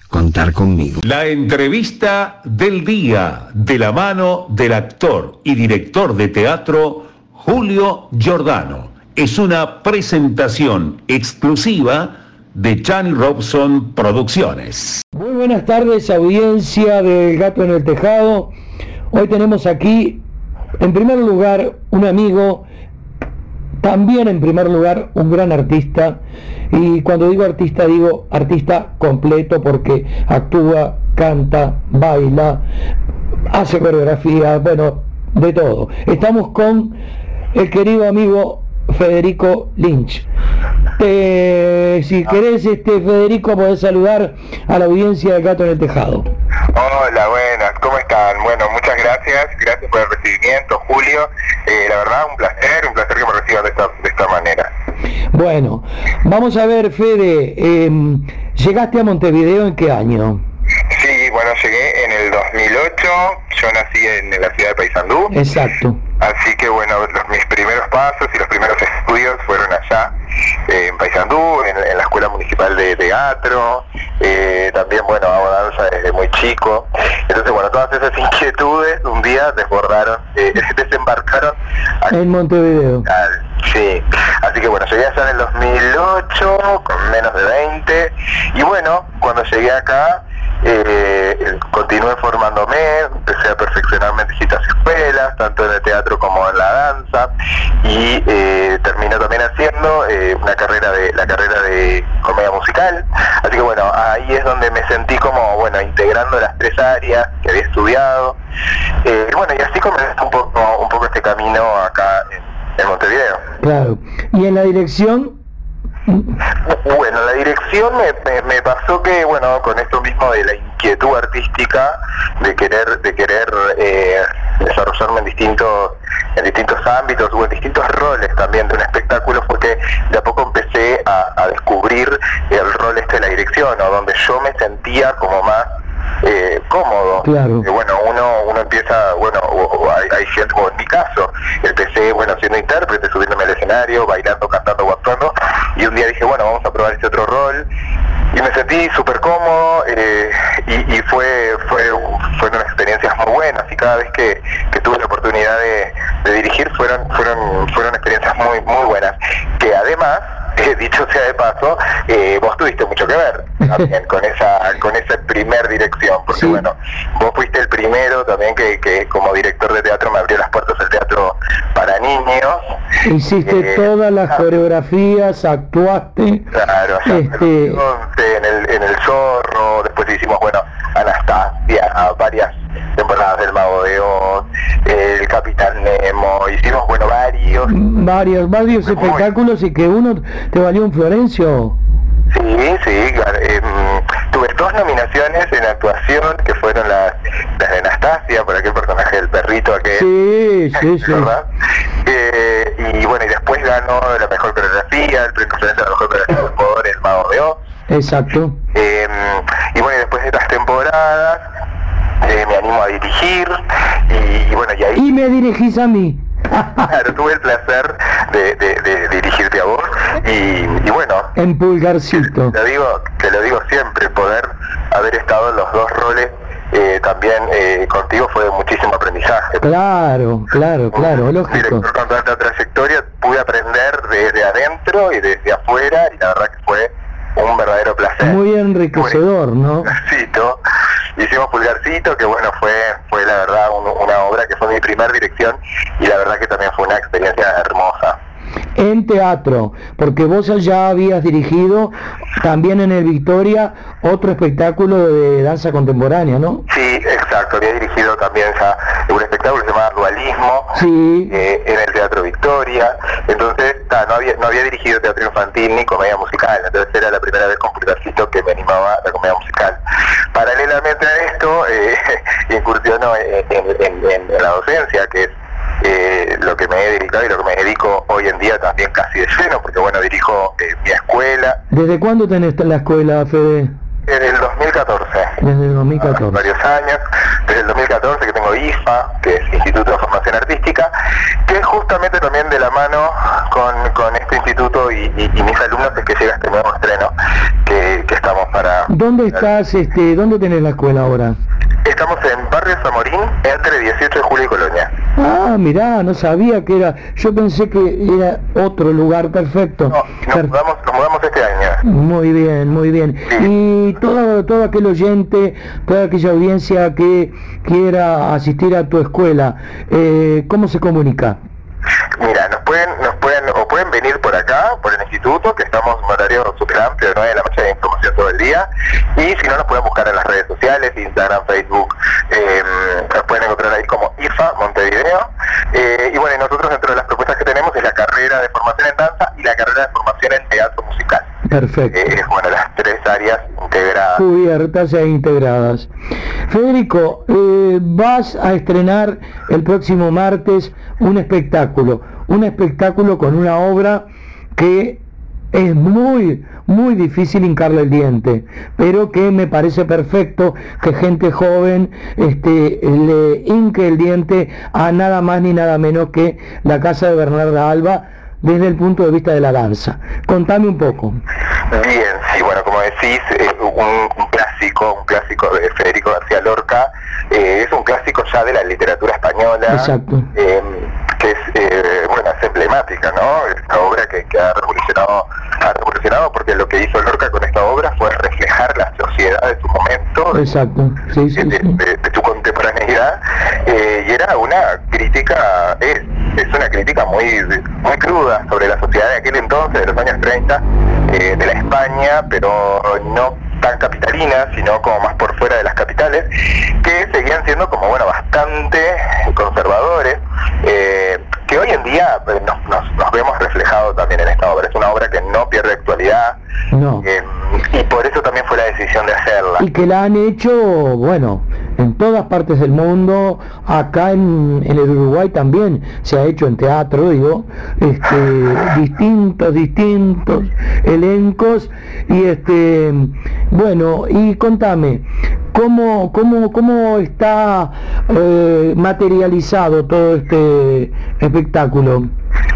contar conmigo. La entrevista del día de la mano del actor y director de teatro Julio Giordano. Es una presentación exclusiva de Chani Robson Producciones. Muy buenas tardes, audiencia del Gato en el Tejado. Hoy tenemos aquí, en primer lugar, un amigo, también en primer lugar, un gran artista. Y cuando digo artista, digo artista completo porque actúa, canta, baila, hace coreografía, bueno, de todo. Estamos con el querido amigo Federico Lynch. Eh, si querés, este, Federico, podés saludar a la audiencia de Gato en el Tejado. Hola, buenas, ¿cómo están? Bueno, muchas gracias, gracias por el recibimiento, Julio. Eh, la verdad, un placer, un placer que me reciban de esta, de esta manera. Bueno, vamos a ver, Fede, em, ¿llegaste a Montevideo en qué año? Sí, bueno, llegué en el 2008, yo nací en la ciudad de Paysandú. Exacto. Así que bueno, los, mis primeros pasos y los primeros estudios fueron allá, eh, en Paysandú, en, en, la Escuela Municipal de Teatro, eh, también bueno, hago danza desde muy chico. Entonces bueno, todas esas inquietudes un día desbordaron, eh, desembarcaron en Montevideo. Sí, así que bueno, llegué allá en el 2008 con menos de 20 y bueno, cuando llegué acá eh, continué formándome, empecé a perfeccionarme en distintas escuelas, tanto en el teatro como en la danza, y eh, terminé también haciendo eh, una carrera de la carrera de comedia musical. Así que bueno, ahí es donde me sentí como bueno integrando las tres áreas que había estudiado. Eh, bueno, y así comenzó un poco, un poco este camino acá en Montevideo. Claro. Y en la dirección bueno, la dirección me, me, pasó que, bueno, con esto mismo de la inquietud artística, de querer, de querer eh, desarrollarme en distintos, en distintos ámbitos o en distintos roles también de un espectáculo, fue que de a poco empecé a descubrir el rol este de la dirección, o donde yo me sentía como más eh, cómodo. Claro. Eh, bueno, uno uno empieza, bueno, o, o hay, hay gente, o en mi caso, empecé, bueno, siendo intérprete, subiéndome al escenario, bailando, cantando actuando, y un día dije, bueno, vamos a probar este otro rol, y me sentí súper cómodo, eh, y, y, fue, fue, fueron experiencias muy buenas, y cada vez que, que tuve la oportunidad de, de, dirigir, fueron, fueron, fueron experiencias muy, muy buenas, que además, eh, dicho sea de paso, eh, vos tuviste mucho que ver también con esa con esa primer dirección, porque sí. bueno, vos fuiste el primero también que, que, como director de teatro me abrió las puertas del teatro para niños. Hiciste eh, todas las ah, coreografías, actuaste. Claro, este... en, el, en el Zorro, después hicimos, bueno, Anastasia, varias temporadas del Mago de Oz, el Capitán Nemo, hicimos, bueno, varios. Varios, varios espectáculos y que uno te valió un Florencio. Sí, sí, eh, tuve dos nominaciones en actuación que fueron las, las de Anastasia por aquel personaje del perrito aquel. Sí, sí, sí. ¿verdad? Eh, y bueno, y después ganó la mejor coreografía, el premio de la mejor coreografía por el Mago de Oz. Exacto. Eh, y bueno, después de estas temporadas eh, me animo a dirigir y, y, bueno, y ahí... Y me dirigís a mí. claro, tuve el placer de, de, de dirigirte a vos y, y, bueno... En pulgarcito. Te lo, digo, te lo digo siempre, poder haber estado en los dos roles eh, también eh, contigo fue de muchísimo aprendizaje. Claro, claro, claro, lógico. Director con tanta trayectoria pude aprender desde adentro y desde afuera y la verdad que fue un verdadero placer. Muy enriquecedor, ¿no? Pulgarcito, hicimos Pulgarcito, que bueno, fue fue la verdad un, una obra que fue mi primer dirección y la verdad que también fue una experiencia hermosa. En teatro, porque vos ya habías dirigido también en el Victoria otro espectáculo de danza contemporánea, ¿no? Sí, exacto, había dirigido también ya un espectáculo llamado Sí. eh, en el Teatro Victoria, entonces ta, no, había, no había dirigido teatro infantil ni comedia musical, entonces era la primera vez con Pulgarcito que me animaba a la comedia musical. Paralelamente a esto, eh, incursionó en, en, en, en la docencia, que es eh, lo que me he dedicado y lo que me dedico hoy en día también casi de lleno, porque bueno, dirijo eh, mi escuela. ¿Desde cuándo tenés la escuela, Fede? Desde el 2014. Desde el 2014. Varios años. Desde el 2014 que tengo IFA, que es Instituto de Formación Artística, que es justamente también de la mano con, con este instituto y, y- y mis alumnos es que llega este nuevo estreno que, que estamos para... ¿Dónde estás, este, dónde tenés la escuela ahora? Estamos en Barrio Zamorín, entre 18 de julio y Colonia. Ah, mirá, no sabía que era, yo pensé que era otro lugar perfecto. Nos mudamos, nos mudamos este año. Muy bien, muy bien. Y todo, todo aquel oyente, toda aquella audiencia que quiera asistir a tu escuela, eh, ¿cómo se comunica? Mira, nos pueden, nos pueden, o pueden venir por acá, por el instituto, que estamos en un horario súper amplio, de 9 de la noche de información todo el día, y si no nos pueden buscar en las redes sociales, Instagram, Facebook, eh, nos pueden encontrar ahí como IFA Montevideo, eh, y bueno, y nosotros dentro de las propuestas que tenemos es la carrera de formación en danza y la carrera de formación en teatro musical. Perfecto. Eh, bueno, las tres áreas integradas. Cubiertas e integradas. Federico, eh, vas a estrenar el próximo martes un espectáculo, un espectáculo con una obra que es muy, muy difícil hincarle el diente, pero que me parece perfecto que gente joven este, le hinque el diente a nada más ni nada menos que la casa de Bernarda Alba desde el punto de vista de la danza. Contame un poco. Bien, sí, bueno, como decís, un, un clásico, un clásico de Federico García Lorca, eh, es un clásico ya de la literatura española, Exacto. eh, que es, eh, bueno, es ¿no? Esta obra que, que ha revolucionado, ha revolucionado porque lo que hizo Lorca con esta obra fue reflejar la sociedad de su momento, Exacto. Sí, sí, de, sí. de- de su contemporaneidad, eh, y era una crítica, es, es una crítica muy, muy cruda sobre la sociedad de aquel entonces, de los años 30, eh, de la España, pero no tan capitalina, sino como más por fuera de las capitales, que seguían siendo como, bueno, bastante conservadores, eh, que hoy en día eh, nos, nos- nos vemos reflejados también en esta obra. Es una obra que no pierde actualidad, No. eh, y por eso también fue la decisión de hacerla. y que la han hecho, bueno, en todas partes del mundo, acá en, en el Uruguay también se ha hecho en teatro, digo, este, distintos, distintos elencos, y este, bueno, y contame, ¿cómo, cómo, cómo está eh, materializado todo este espectáculo?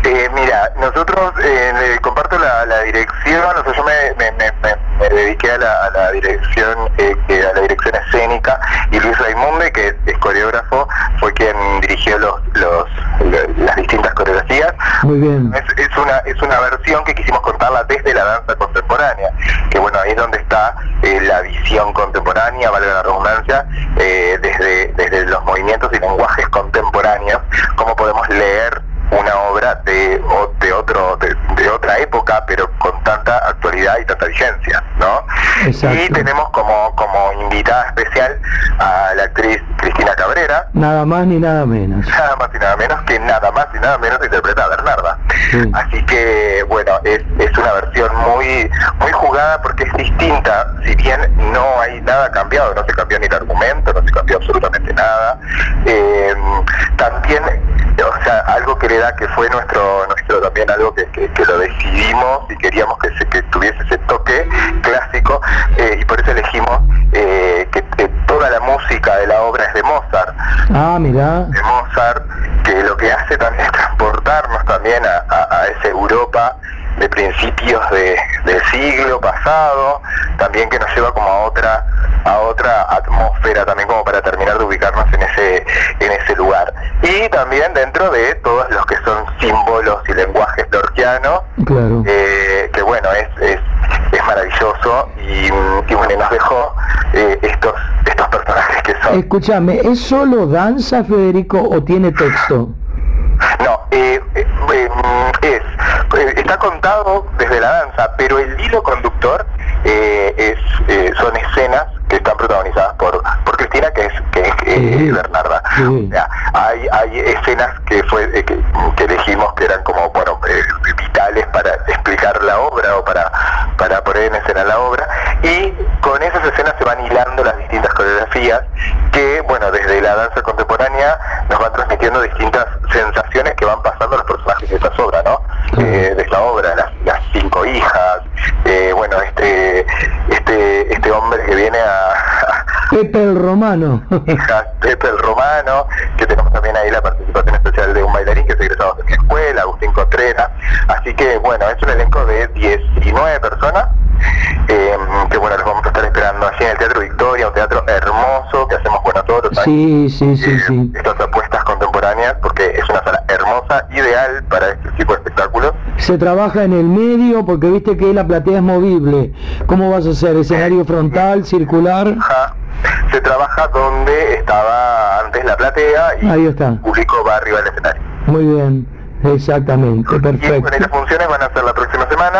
Eh, mira, nosotros eh, le comparto la, la dirección, o sea, yo me, me- me- me- me dediqué a la, a la dirección eh, a la dirección escénica y Luis Raimunde, que es, coreógrafo, fue quien dirigió los, los, lo- las distintas coreografías. Muy bien. Es, es una es una versión que quisimos contarla desde la danza contemporánea, que bueno, ahí es donde está eh, la visión contemporánea, valga la redundancia, eh, desde, desde los movimientos y lenguajes contemporáneos, cómo podemos leer una obra de, de otro de, de otra época pero con tanta actualidad y tanta vigencia ¿no? Exacto. y tenemos como como invitada especial a la actriz Cristina Cabrera Nada más ni nada menos. nada más y nada menos que nada más y nada menos interpreta a Bernarda Sí. así que bueno es, es una versión muy muy jugada porque es distinta si bien no hay nada cambiado no se cambió ni el argumento no se cambió absolutamente nada eh, también o sea algo que le da que fue nuestro nuestro también algo que, que- que lo decidimos y queríamos que, se, que tuviese ese toque clásico eh, y por eso elegimos eh, que, que toda la música de la obra es de Mozart Ah, mira. de Mozart, que lo que hace también es transportarnos también a, a- a esa Europa de principios de- del siglo pasado, también que nos lleva como a otra a otra atmósfera también como para terminar de ubicarnos en ese en ese lugar y también dentro de todos los que son símbolos y lenguajes lorquianos Claro. eh, que bueno es, es, es maravilloso y, y bueno nos dejó eh, estos estos personajes que son Escúchame, ¿es solo danza, Federico, o tiene texto? No, eh, eh, eh, mm, es, eh, está contado desde la danza, pero el hilo conductor eh, es, eh, son escenas que están protagonizadas por, por Cristina, que es, que es eh, Bernarda. O sea, hay, hay escenas que fue eh, que, que elegimos que eran como bueno eh, vitales para explicar la obra o para, para poner en escena la obra y con esas escenas se van hilando las distintas coreografías que bueno desde la danza contemporánea nos van transmitiendo distintas sensaciones que van pasando los personajes de esta obra, ¿no? Eh, de esta obra, las, las cinco hijas, eh, bueno, este, este, este hombre que viene a, Pepe el Romano. Pepe el Romano, que tenemos también ahí la participación especial de un bailarín que es egresado de mi escuela, Agustín Contreras. Así que bueno, es un elenco de 19 personas, eh, que bueno, los vamos a estar esperando allí en el Teatro Victoria, un teatro hermoso que hacemos bueno todos los años. Sí, sí, sí, sí. Estas apuestas contemporáneas, porque es una sala hermosa, ideal para este tipo de espectáculos. Se trabaja en el medio porque viste que la platea es movible. ¿Cómo vas a hacer? ¿Escenario frontal, circular? Ajá. Se trabaja donde estaba antes la platea y Ahí está. el público va arriba del escenario. Muy bien, exactamente, bueno, y perfecto. las funciones van a ser la próxima semana.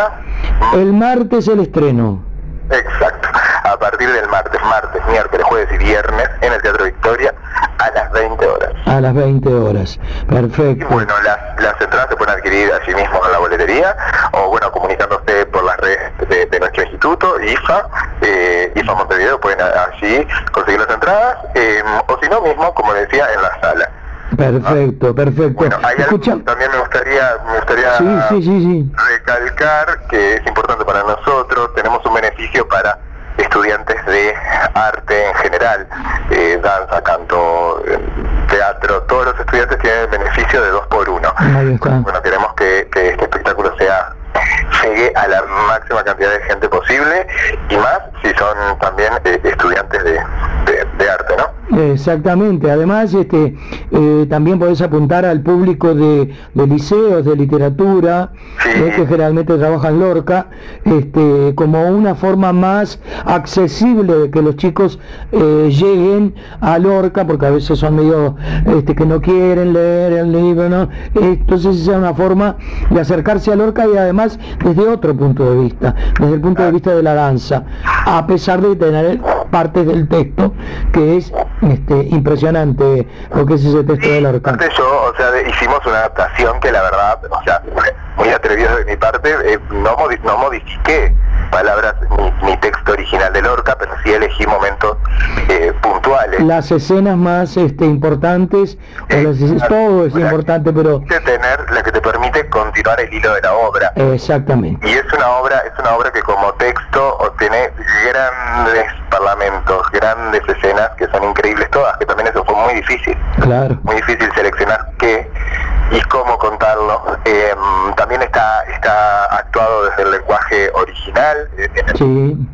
El martes el estreno. Exacto. A partir del martes, martes, miércoles, jueves y viernes en el Teatro Victoria a las 20 horas. A las 20 horas. Perfecto. Bueno, las, las entradas se pueden adquirir allí mismo en la boletería o bueno, comunicándose por las redes de, de nuestro instituto, IFA, eh, IFA Montevideo, pueden allí conseguir las entradas eh, o si no mismo, como decía, en la sala. Perfecto, perfecto. Hay Escucha, algo también me gustaría, me gustaría sí, sí, sí. recalcar que es importante para nosotros, tenemos un beneficio para estudiantes de arte en general, eh, danza, canto, eh, teatro, todos los estudiantes tienen el beneficio de dos por uno. Bueno, queremos que, que este espectáculo sea llegue a la máxima cantidad de gente posible y más si son también eh, estudiantes de, de- de arte, ¿no? Exactamente, además este, eh, también podés apuntar al público de, de liceos, de literatura, eh, que generalmente trabaja en Lorca, este, como una forma más accesible de que los chicos eh, lleguen a Lorca, porque a veces son medio este, que no quieren leer el libro, ¿no? Entonces esa es una forma de acercarse a Lorca y además desde otro punto de vista, desde el punto de vista de la danza, a pesar de tener partes del texto que es este, impresionante lo que es ese texto de Lorca. Aparte yo, o sea, de- hicimos una adaptación que la verdad, o sea, muy atrevido de mi parte, eh, no, modi- no modifiqué palabras ni, ni texto original de Lorca, pero sí elegí momentos eh, puntuales. Las escenas más este, importantes, o las escenas- todo es importante, pero tener la que te permite continuar el hilo de la obra. exactamente. Y es una obra, es una obra que como texto tiene grandes parlamentos, grandes escenas que son increíbles todas, que también eso fue muy difícil. Claro. Muy difícil seleccionar qué y cómo contarlo. Eh, también está, está actuado el lenguaje original, eh, en el- Sí,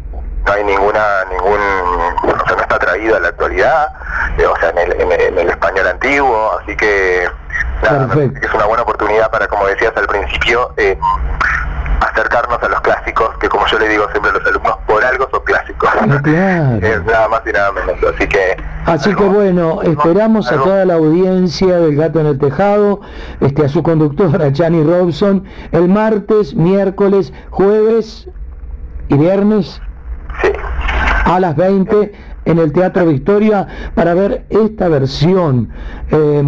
no hay ninguna, ningún, o sea, no está traído a la actualidad, eh, o sea, en el, en el- en el español antiguo, así que nada, es una buena oportunidad para, como decías al principio, eh, acercarnos a los clásicos, que como yo le digo siempre a los alumnos, por algo son clásicos. Claro. Es nada más y nada menos, así que Así que bueno, esperamos a toda la audiencia del Gato en el Tejado, este, a su conductora Chani Robson, el martes, miércoles, jueves y viernes a las 20 en el Teatro Victoria para ver esta versión eh,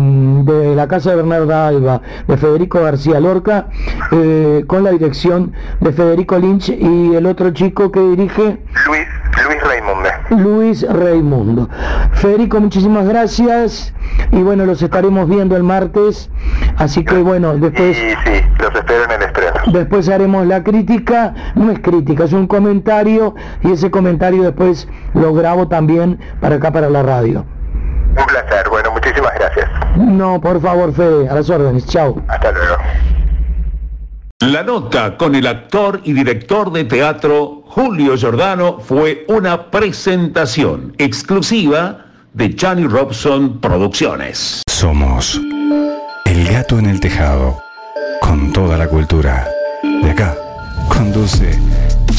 de la Casa de Bernarda Alba de Federico García Lorca eh, con la dirección de Federico Lynch y el otro chico que dirige Luis, Luis Raimundo. Luis Raimundo. Federico, muchísimas gracias y bueno, los estaremos viendo el martes, así que bueno, después... Y sí, los espero en el estreno. Después haremos la crítica, no es crítica, es un comentario y ese comentario después lo grabo también para acá, para la radio. Un placer, bueno, muchísimas gracias. No, por favor, Fede, a las órdenes, chao. Hasta luego. La nota con el actor y director de teatro Julio Giordano fue una presentación exclusiva de Johnny Robson Producciones. Somos El Gato en el Tejado, con toda la cultura. De acá, conduce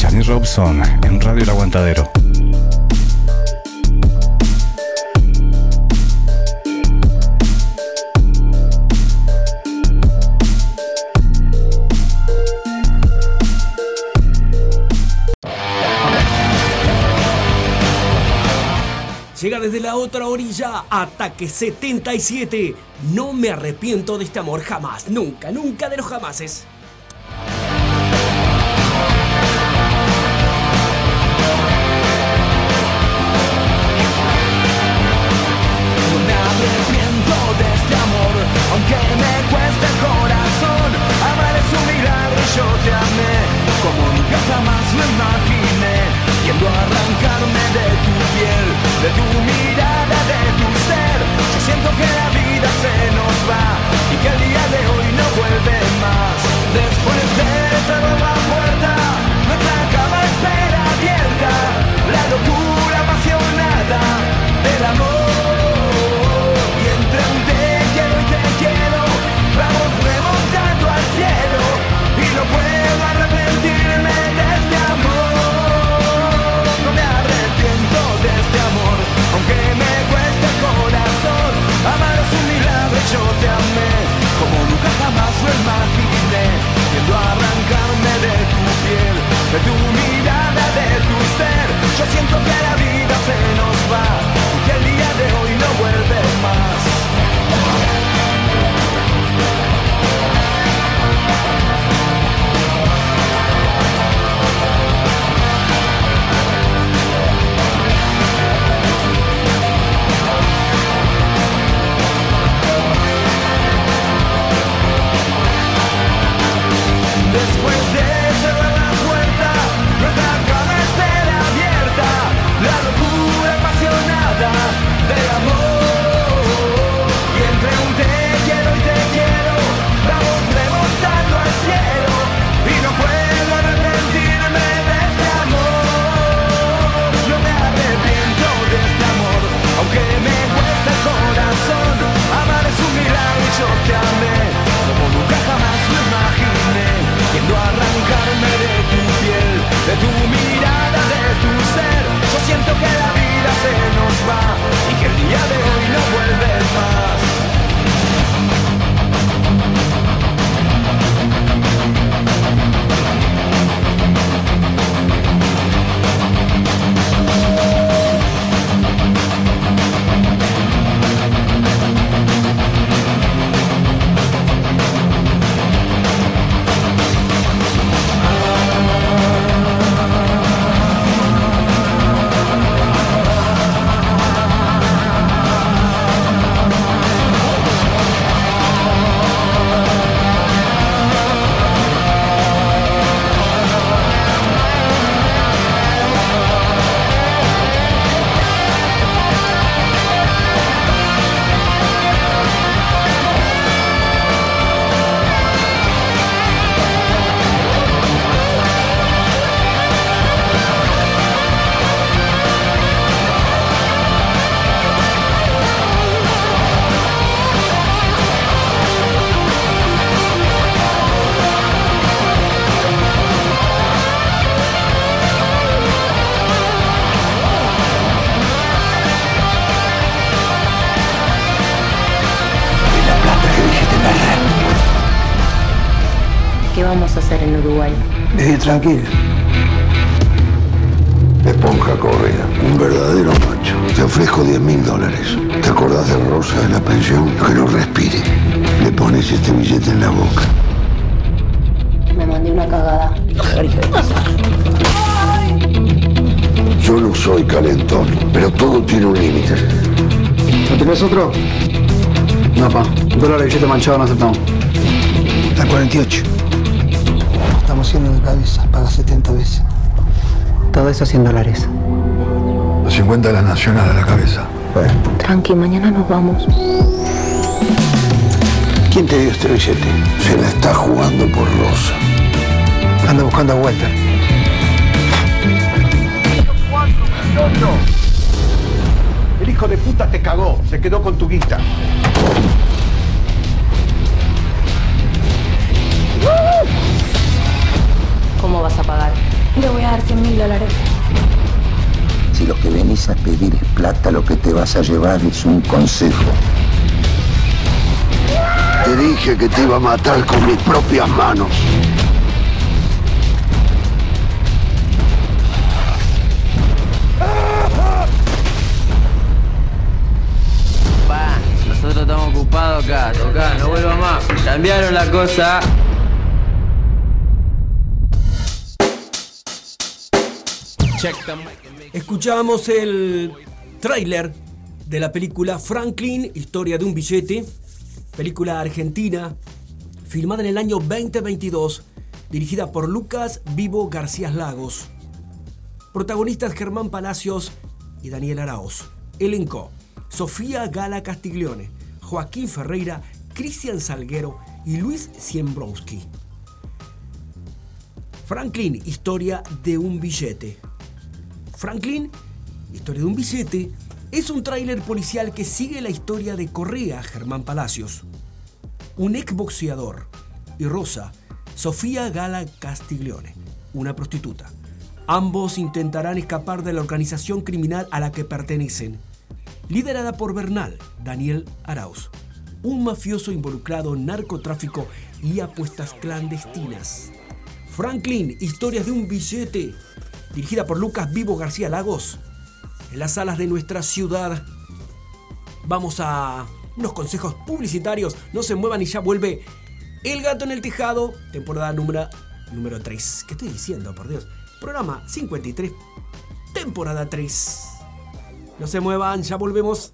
Johnny Robson en Radio El Aguantadero. Llega desde la otra orilla, Ataque 77. No me arrepiento de este amor jamás, nunca, nunca de los jamases. Yo te amé, como nunca jamás lo imaginé. Yendo a arrancarme de de tu mirada, de tu ser. Siento que la vida se nos va y que el día de hoy no vuelve más. Después de cerrar la puerta, nuestra cama espera abierta, la locura apasionada del amor. Siento que la vida se nos va y que el día de hoy no vuelve más. Tranquilo. Esponja Correa, un verdadero macho. Te ofrezco 10 mil dólares. ¿Te acordás de Rosa de la pensión? Que no respire. Le pones este billete en la boca. Me mandé una cagada. Yo no soy calentón, pero todo tiene un límite. ¿No tenés otro? No, pa. Dólar de billete manchado no aceptamos. La 48. Estamos haciendo de cabeza. Paga 70 veces. Todo eso 100 dólares. Los 50 de la nacional a la cabeza. Tranqui, mañana nos vamos. ¿Quién te dio este billete? Se la está jugando por Rosa. Anda buscando a Walter. El hijo de puta te cagó, se quedó con tu guita. 100 mil dólares. Si lo que venís a pedir es plata, lo que te vas a llevar es un consejo. Te dije que te iba a matar con mis propias manos. Pa, nosotros estamos ocupados acá, toca, no vuelva más. Cambiaron la cosa. Escuchamos el tráiler de la película Franklin, Historia de un billete, película argentina, filmada en el año 2022, dirigida por Lucas Vivo García Lagos. Protagonistas Germán Palacios y Daniel Araoz. Elenco. Sofía Gala Castiglione, Joaquín Ferreira, Cristian Salguero y Luis Siembrowski. Franklin, historia de un billete. Franklin, historia de un billete, es un tráiler policial que sigue la historia de Correa Germán Palacios, un exboxeador, y Rosa, Sofía Gala Castiglione, una prostituta. Ambos intentarán escapar de la organización criminal a la que pertenecen, liderada por Bernal, Daniel Arauz, un mafioso involucrado en narcotráfico y apuestas clandestinas. Franklin, historias de un billete, dirigida por Lucas Vivo García Lagos, en las salas de nuestra ciudad. Vamos a unos consejos publicitarios, no se muevan y ya vuelve El gato en el tejado, temporada número, número 3. ¿Qué estoy diciendo, por Dios? Programa 53, temporada 3. No se muevan, ya volvemos.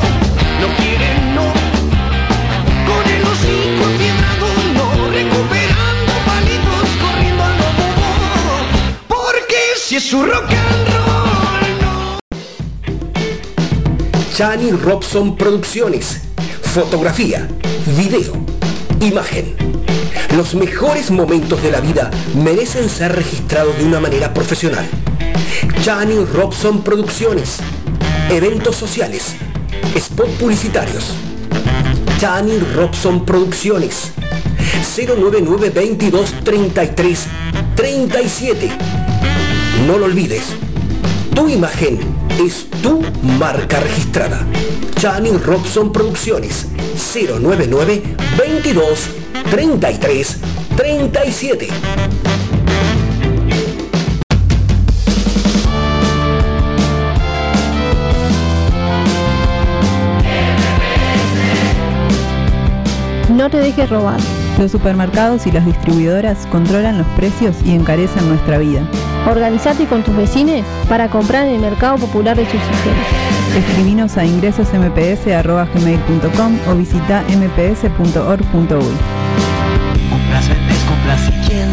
Chani Robson Producciones. Fotografía, video, imagen. Los mejores momentos de la vida merecen ser registrados de una manera profesional. Chani Robson Producciones. Eventos sociales. Spot publicitarios. Chani Robson Producciones. 099 22 33 37. No lo olvides. Tu imagen es tu marca registrada. Chani Robson Producciones 099 22 33 37. No te dejes robar. Los supermercados y las distribuidoras controlan los precios y encarecen nuestra vida. Organizate con tus vecinos para comprar en el Mercado Popular de Subsistencia. Escribinos a ingresosmps.gmail.com o visita mps.org.uy. Compras, vendes, compras y quién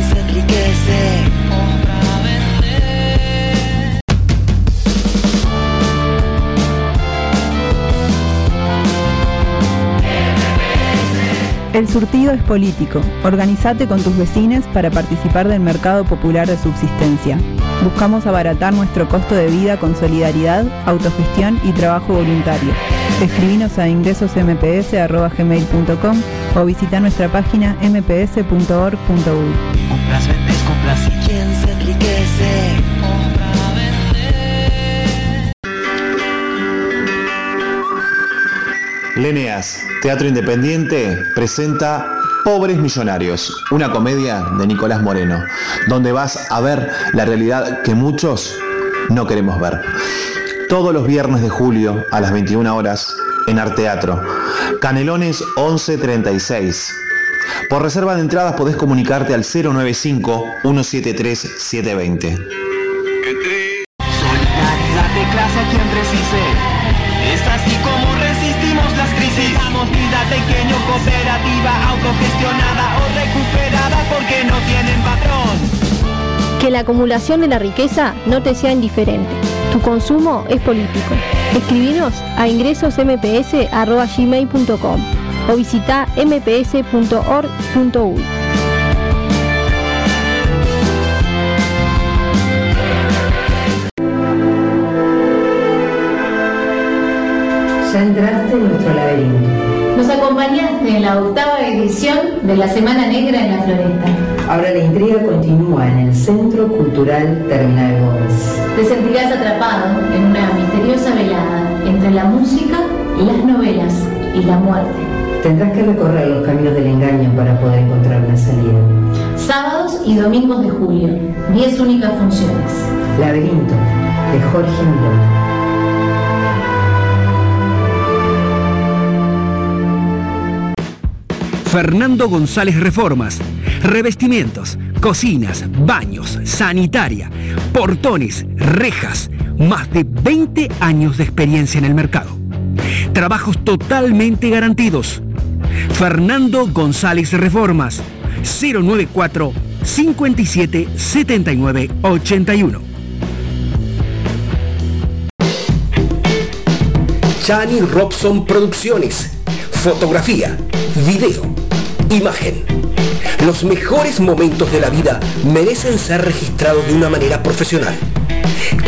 El surtido es político. Organizate con tus vecinos para participar del mercado popular de subsistencia. Buscamos abaratar nuestro costo de vida con solidaridad, autogestión y trabajo voluntario. Escribinos a ingresosmps.gmail.com o visita nuestra página mps.org.uy. Compras, vendes, compras y quién se enriquece Leneas, Teatro Independiente, presenta Pobres Millonarios, una comedia de Nicolás Moreno, donde vas a ver la realidad que muchos no queremos ver. Todos los viernes de julio a las 21 horas en Arteatro. Canelones 1136. Por reserva de entradas podés comunicarte al 095 173 720. Acumulación de la riqueza no te sea indiferente. Tu consumo es político. Escribinos a ingresosmps.gmail.com o visita mps.org.uy. Ya entraste en nuestro laberinto. Nos acompañaste en la octava edición de la Semana Negra en la Floresta. Ahora la intriga continúa en el Centro Cultural Terminal Gómez. Te sentirás atrapado en una misteriosa velada entre la música, las novelas y la muerte. Tendrás que recorrer los caminos del engaño para poder encontrar una salida. Sábados y domingos de julio, 10 únicas funciones. Laberinto, de Jorge Miró. Fernando González Reformas. Revestimientos, cocinas, baños, sanitaria, portones, rejas. Más de 20 años de experiencia en el mercado. Trabajos totalmente garantidos. Fernando González Reformas. 094 57 79 81. Chani Robson Producciones. Fotografía, video, imagen. Los mejores momentos de la vida merecen ser registrados de una manera profesional.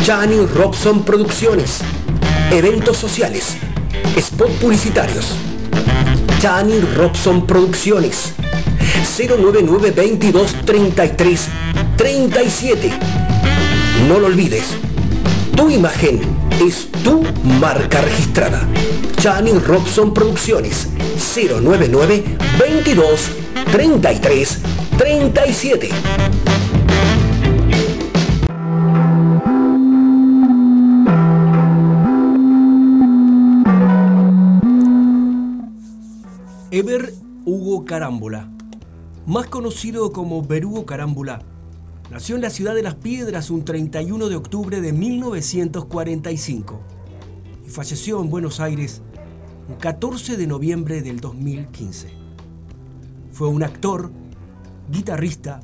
Chani Robson Producciones. Eventos sociales. Spot publicitarios. Chani Robson Producciones. 099 22 33 37. No lo olvides. Tu imagen es tu marca registrada. Chani Robson Producciones 099 22 33 37. Eber Hugo Carámbula, más conocido como Berugo Carámbula, nació en la ciudad de Las Piedras un 31 de octubre de 1945 y falleció en Buenos Aires un 14 de noviembre del 2015. Fue un actor, guitarrista,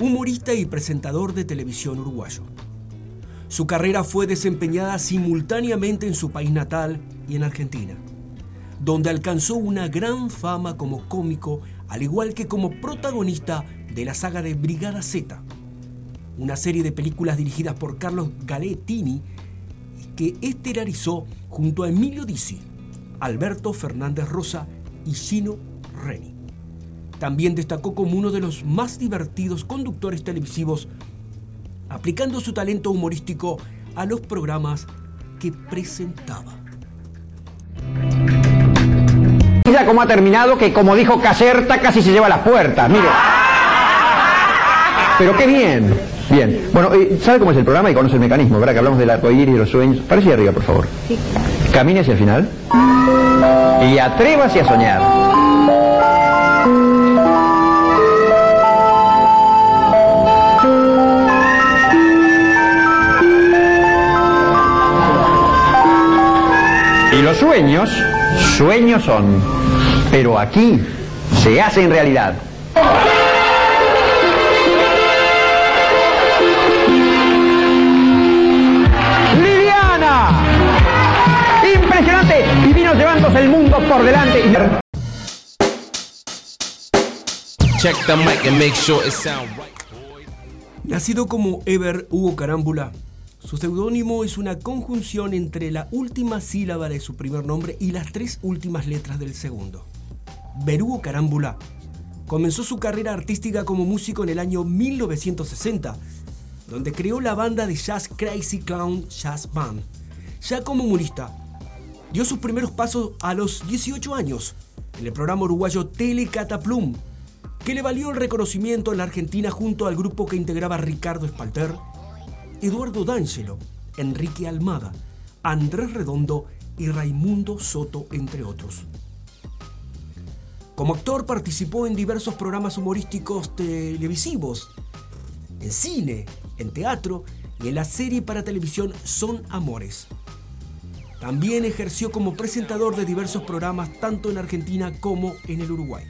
humorista y presentador de televisión uruguayo. Su carrera fue desempeñada simultáneamente en su país natal y en Argentina donde alcanzó una gran fama como cómico, al igual que como protagonista de la saga de Brigada Z, una serie de películas dirigidas por Carlos Galettini que estelarizó junto a Emilio Dizzi, Alberto Fernández Rosa y Gino Reni. También destacó como uno de los más divertidos conductores televisivos, aplicando su talento humorístico a los programas que presentaba. Mira cómo ha terminado, que como dijo Caserta, casi se lleva las puertas. Mire. Pero qué bien. Bien. Bueno, eh, ¿sabe cómo es el programa y conoce el mecanismo, verdad? Que hablamos del arcoíris y de los sueños. Parece arriba, por favor. Sí. Camine hacia el final. Y atrévase a soñar. Y los sueños, sueños son. Pero aquí se hace en realidad. ¡Liliana! ¡Impresionante! El mundo por delante. Nacido como Ever Hugo Carámbula, su seudónimo es una conjunción entre la última sílaba de su primer nombre y las tres últimas letras del segundo. Berugo Carámbula comenzó su carrera artística como músico en el año 1960, donde creó la banda de jazz Crazy Clown Jazz Band. Ya como humorista, dio sus primeros pasos a los 18 años en el programa uruguayo Telecataplum, que le valió el reconocimiento en la Argentina junto al grupo que integraba Ricardo Espalter, Eduardo D'Angelo, Enrique Almada, Andrés Redondo y Raimundo Soto, entre otros. Como actor participó en diversos programas humorísticos televisivos, en cine, en teatro y en la serie para televisión Son Amores. También ejerció como presentador de diversos programas tanto en Argentina como en el Uruguay.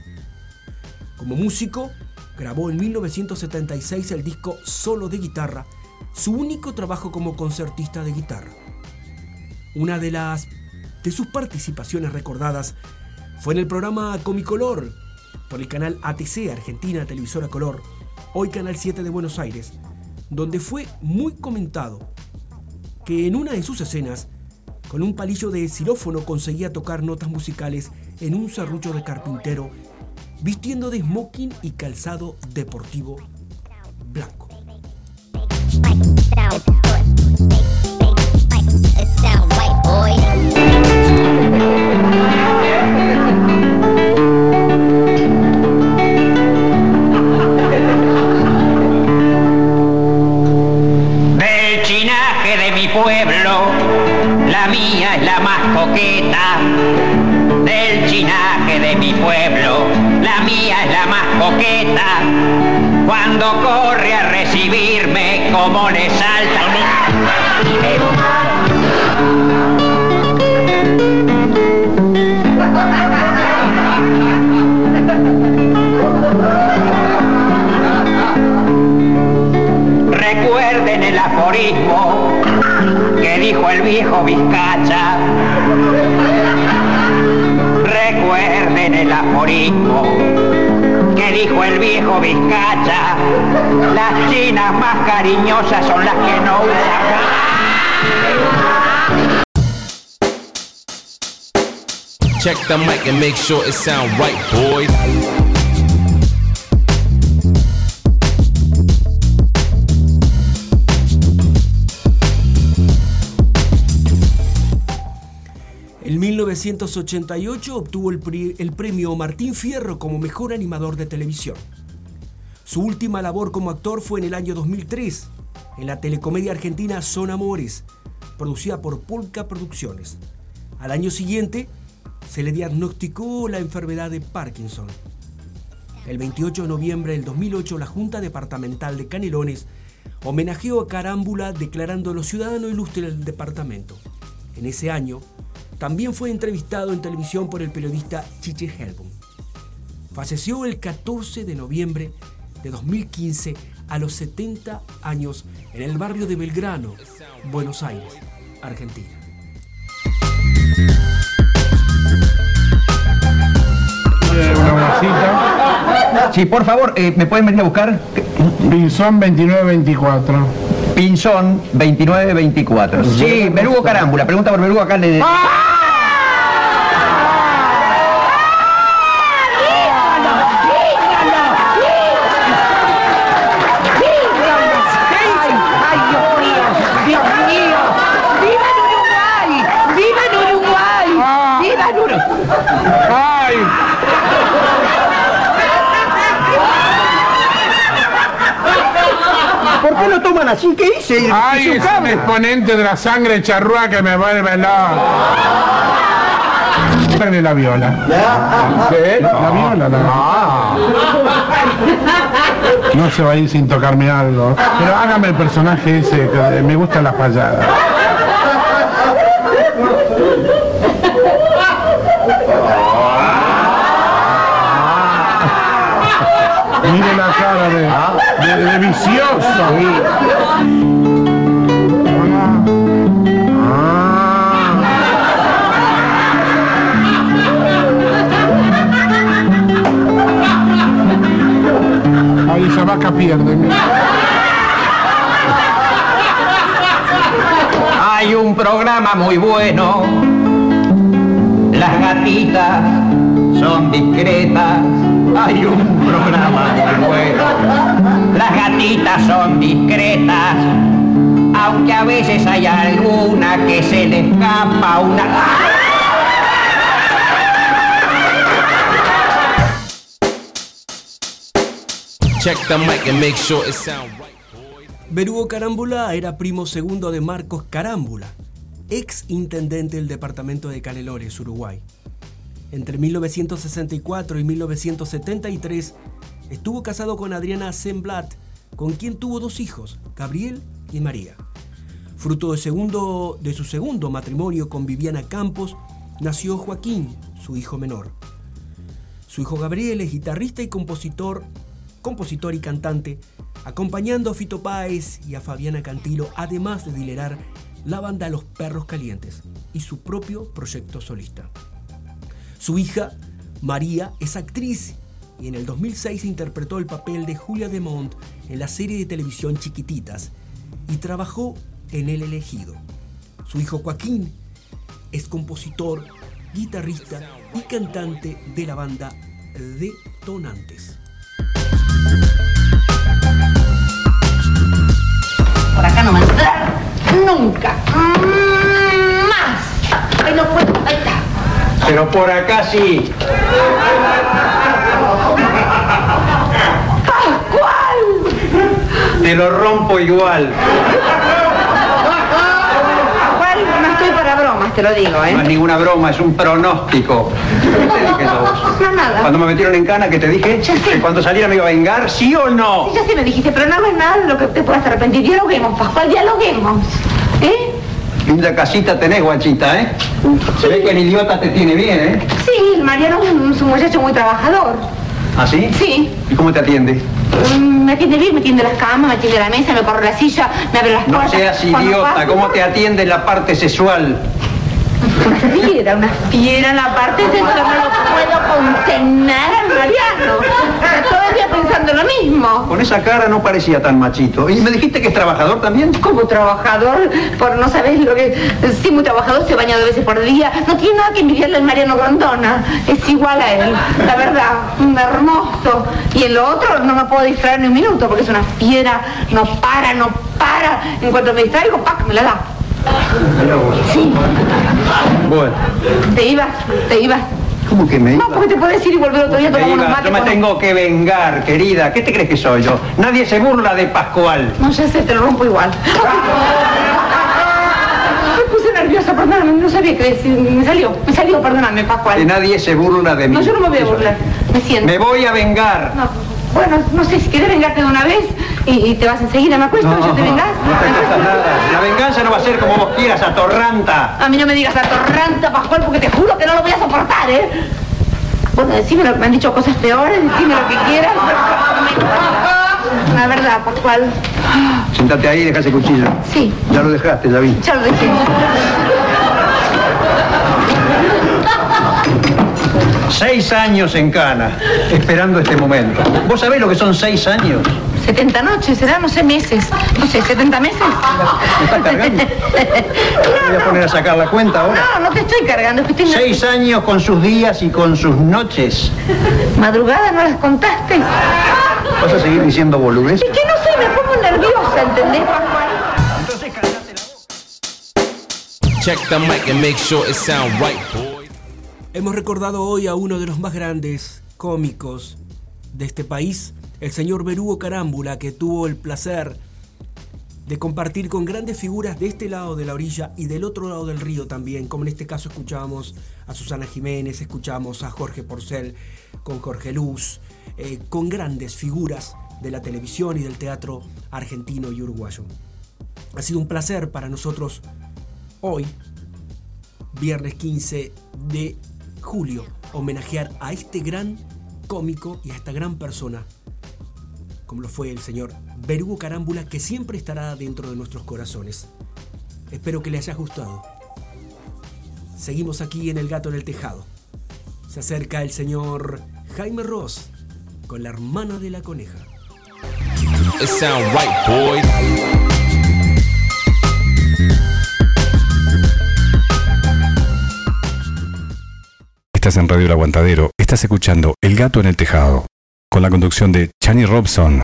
Como músico, grabó en 1976 el disco Solo de Guitarra, su único trabajo como concertista de guitarra. Una de las de sus participaciones recordadas fue en el programa Comicolor por el canal ATC Argentina Televisora Color, hoy Canal 7 de Buenos Aires, donde fue muy comentado que en una de sus escenas, con un palillo de xilófono conseguía tocar notas musicales en un serrucho de carpintero, vistiendo de smoking y calzado deportivo blanco. Del chinaje de mi pueblo, la mía es la más coqueta. Cuando corre a recibirme, como le salta Recuerden el aforismo que dijo el viejo Vizcacha. Recuerden el aforismo que dijo el viejo Vizcacha. Las chinas más cariñosas son las que no usan. Check the mic and make sure it sound right, boys. 1988 obtuvo el, premio Martín Fierro como mejor animador de televisión. Su última labor como actor fue en el año 2003, en la telecomedia argentina Son Amores, producida por Polka Producciones. Al año siguiente, se le diagnosticó la enfermedad de Parkinson. El 28 de noviembre del 2008, la Junta Departamental de Canelones homenajeó a Carámbula declarándolo ciudadano ilustre del departamento. En ese año, también fue entrevistado en televisión por el periodista Chiche Helbom. Falleció el 14 de noviembre de 2015 a los 70 años en el barrio de Belgrano, Buenos Aires, Argentina. Una. Sí, por favor, eh, ¿me pueden venir a buscar? Pinzón 2924. Pinzón 2924. Sí, Berugo Carámbula. Pregunta por Berugo acá le... ¡Ay, Dios mío! ¡Dios mío! ¡Viva en Uruguay! ¡Viva en Uruguay! ¡Viva en Uruguay! ¡Ay! ¿Por qué lo toman así? ¿Qué hice? ¡Ay, es un exponente de la sangre charrúa que me vuelve loco! Dale la viola. ¿Qué? La viola, la No se va a ir sin tocarme algo. Pero hágame el personaje ese, que me gusta la fallada. Mire la cara de vicioso. Ahí esa vaca pierde. Hay un programa muy bueno. Las gatitas son discretas. Hay un programa muy bueno. Las gatitas son discretas. Aunque a veces hay alguna que se le escapa una. Check the mic and make sure it sound right. Berugo Carámbula era primo segundo de Marcos Carámbula, ex intendente del departamento de Canelones, Uruguay. Entre 1964 y 1973 estuvo casado con Adriana Semblat, con quien tuvo dos hijos, Gabriel y María. Fruto de, segundo, de su segundo matrimonio con Viviana Campos, nació Joaquín, su hijo menor. Su hijo Gabriel es guitarrista y compositor, compositor y cantante, acompañando a Fito Páez y a Fabiana Cantilo, además de dilerar la banda Los Perros Calientes y su propio proyecto solista. Su hija, María, es actriz y en el 2006 interpretó el papel de Julia Demont en la serie de televisión Chiquititas y trabajó en El Elegido. Su hijo Joaquín es compositor, guitarrista y cantante de la banda Detonantes. Por acá no me nunca. Más. No puedo. Pero por acá sí. ¡Pascual! Te lo rompo igual. bromas, te lo digo, No es ¿eh? ninguna broma, es un pronóstico. ¿Qué te dije vos? No, nada. Cuando me metieron en cana, que te dije que cuando saliera me iba a vengar, ¿sí o no? Sí, ya sí me dijiste, pero no hagas nada de lo que te puedas arrepentir. Dialoguemos, Pascual, dialoguemos. ¿Eh? Linda casita tenés, guachita, ¿eh? Se ve que el idiota te tiene bien, ¿eh? Sí, el Mariano es un, muchacho muy trabajador. ¿Ah, sí? Sí. ¿Y cómo te atiende? Mm, Me atiende bien, me tiende las camas, me tiende la mesa, me corre la silla, me abre las No puertas. seas Cuando idiota, ¿cómo te atiende en la parte sexual? Una fiera, una fiera en la parte de eso no lo puedo contener al Mariano. Está todo el día pensando lo mismo. Con esa cara no parecía tan machito. ¿Y me dijiste que es trabajador también? Como trabajador, por no sabes lo que... Sí, muy trabajador, se baña dos veces por día. No tiene nada que envidiarle al Mariano Grondona. Es igual a él. La verdad, un hermoso. Y en lo otro no me puedo distraer ni un minuto porque es una fiera. No para, no para. En cuanto me distraigo, ¡pac! me la da. Sí. Bueno, Te ibas, te ibas. ¿cómo que me No, porque te puedes ir y volver otro día a tomar unos iba, mates. yo me con- tengo que vengar, querida. ¿Qué te crees que soy yo? Nadie se burla de Pascual. No, ya sé, te lo rompo igual. Me puse nerviosa, perdóname, no sabía qué decir. Me salió, me salió, perdóname, Que Pascual. nadie se burla de mí. No, yo no me voy a burlar. Me siento. Me voy a vengar. No, bueno, no sé si quieres vengarte de una vez y, y te vas enseguida, ¿me acuesto? ¿Yo te vengas? No te pasa nada. La venganza no va a ser como vos quieras, atorranta. A mí no me digas atorranta, Pascual, porque te juro que no lo voy a soportar, ¿eh? Bueno, decime lo que me han dicho cosas peores, decime lo que quieras. La verdad, Pascual. Sentate ahí y deja ese cuchillo. Sí. Ya lo dejaste, ya vi. Ya lo dejé. Seis años en cana, esperando este momento. ¿Vos sabés lo que son seis años? 70 noches, será, no sé, meses. No sé, 70 meses. ¿Me estás cargando? ¿Me voy a poner a sacar la cuenta ahora? No, no te estoy cargando, es que estoy Seis años con sus días y con sus noches. Madrugada no las contaste. ¿Vas a seguir diciendo boludez? Es que no sé, me pongo nerviosa, ¿entendés, Pascual? Check the mic and make sure it sound right, boy. Hemos recordado hoy a uno de los más grandes cómicos de este país, el señor Berugo Carámbula, que tuvo el placer de compartir con grandes figuras de este lado de la orilla y del otro lado del río también, como en este caso escuchábamos a Susana Jiménez, escuchamos a Jorge Porcel con Jorge Luz, eh, con grandes figuras de la televisión y del teatro argentino y uruguayo. Ha sido un placer para nosotros hoy, viernes 15 de julio, homenajear a este gran cómico y a esta gran persona, como lo fue el señor Berugo Carámbula, que siempre estará dentro de nuestros corazones. Espero que le haya gustado. Seguimos aquí en El Gato en el Tejado. Se acerca el señor Jaime Ross con la hermana de la coneja. Estás en Radio El Aguantadero, estás escuchando El Gato en el Tejado, con la conducción de Chani Robson.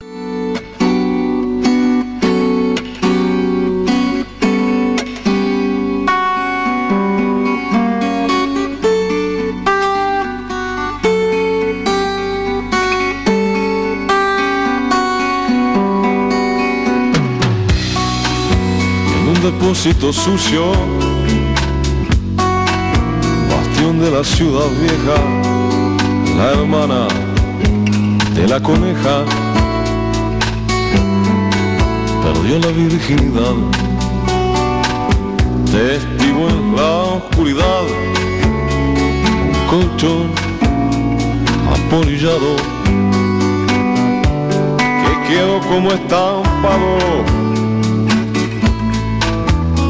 en un depósito sucio, de la ciudad vieja, la hermana de la coneja. Perdió la virginidad, testigo en la oscuridad, un colchón apolillado que quedó como estampado.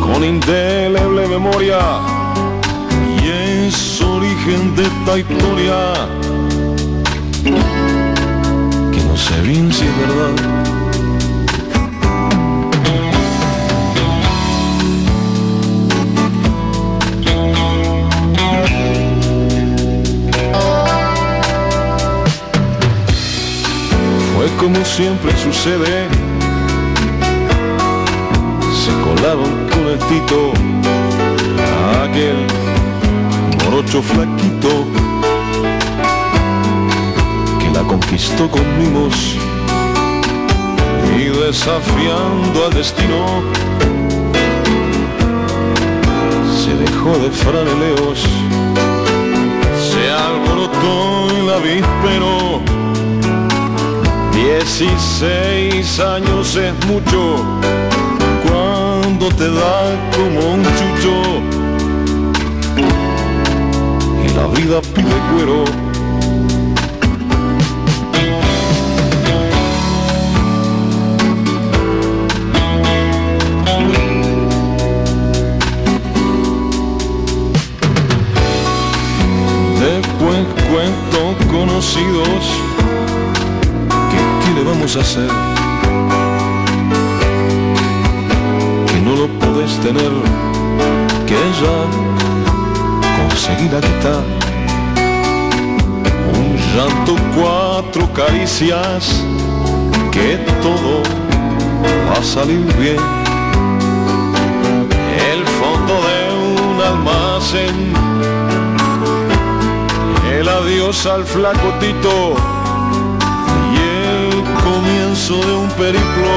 Con indeleble memoria y es origen de esta historia que no sé bien si es verdad. Fue como siempre sucede. Se colaron con el morocho flaquito que la conquistó con mimos y desafiando al destino se dejó de franeleos se alborotó en la víspero. Dieciséis años es mucho cuando te da como un chucho la vida pide cuero. Después cuento conocidos que qué le vamos a hacer que no lo puedes tener que ella conseguirá quitar un llanto cuatro caricias que todo va a salir bien el fondo de un almacén el adiós al flaco Tito y el comienzo de un periplo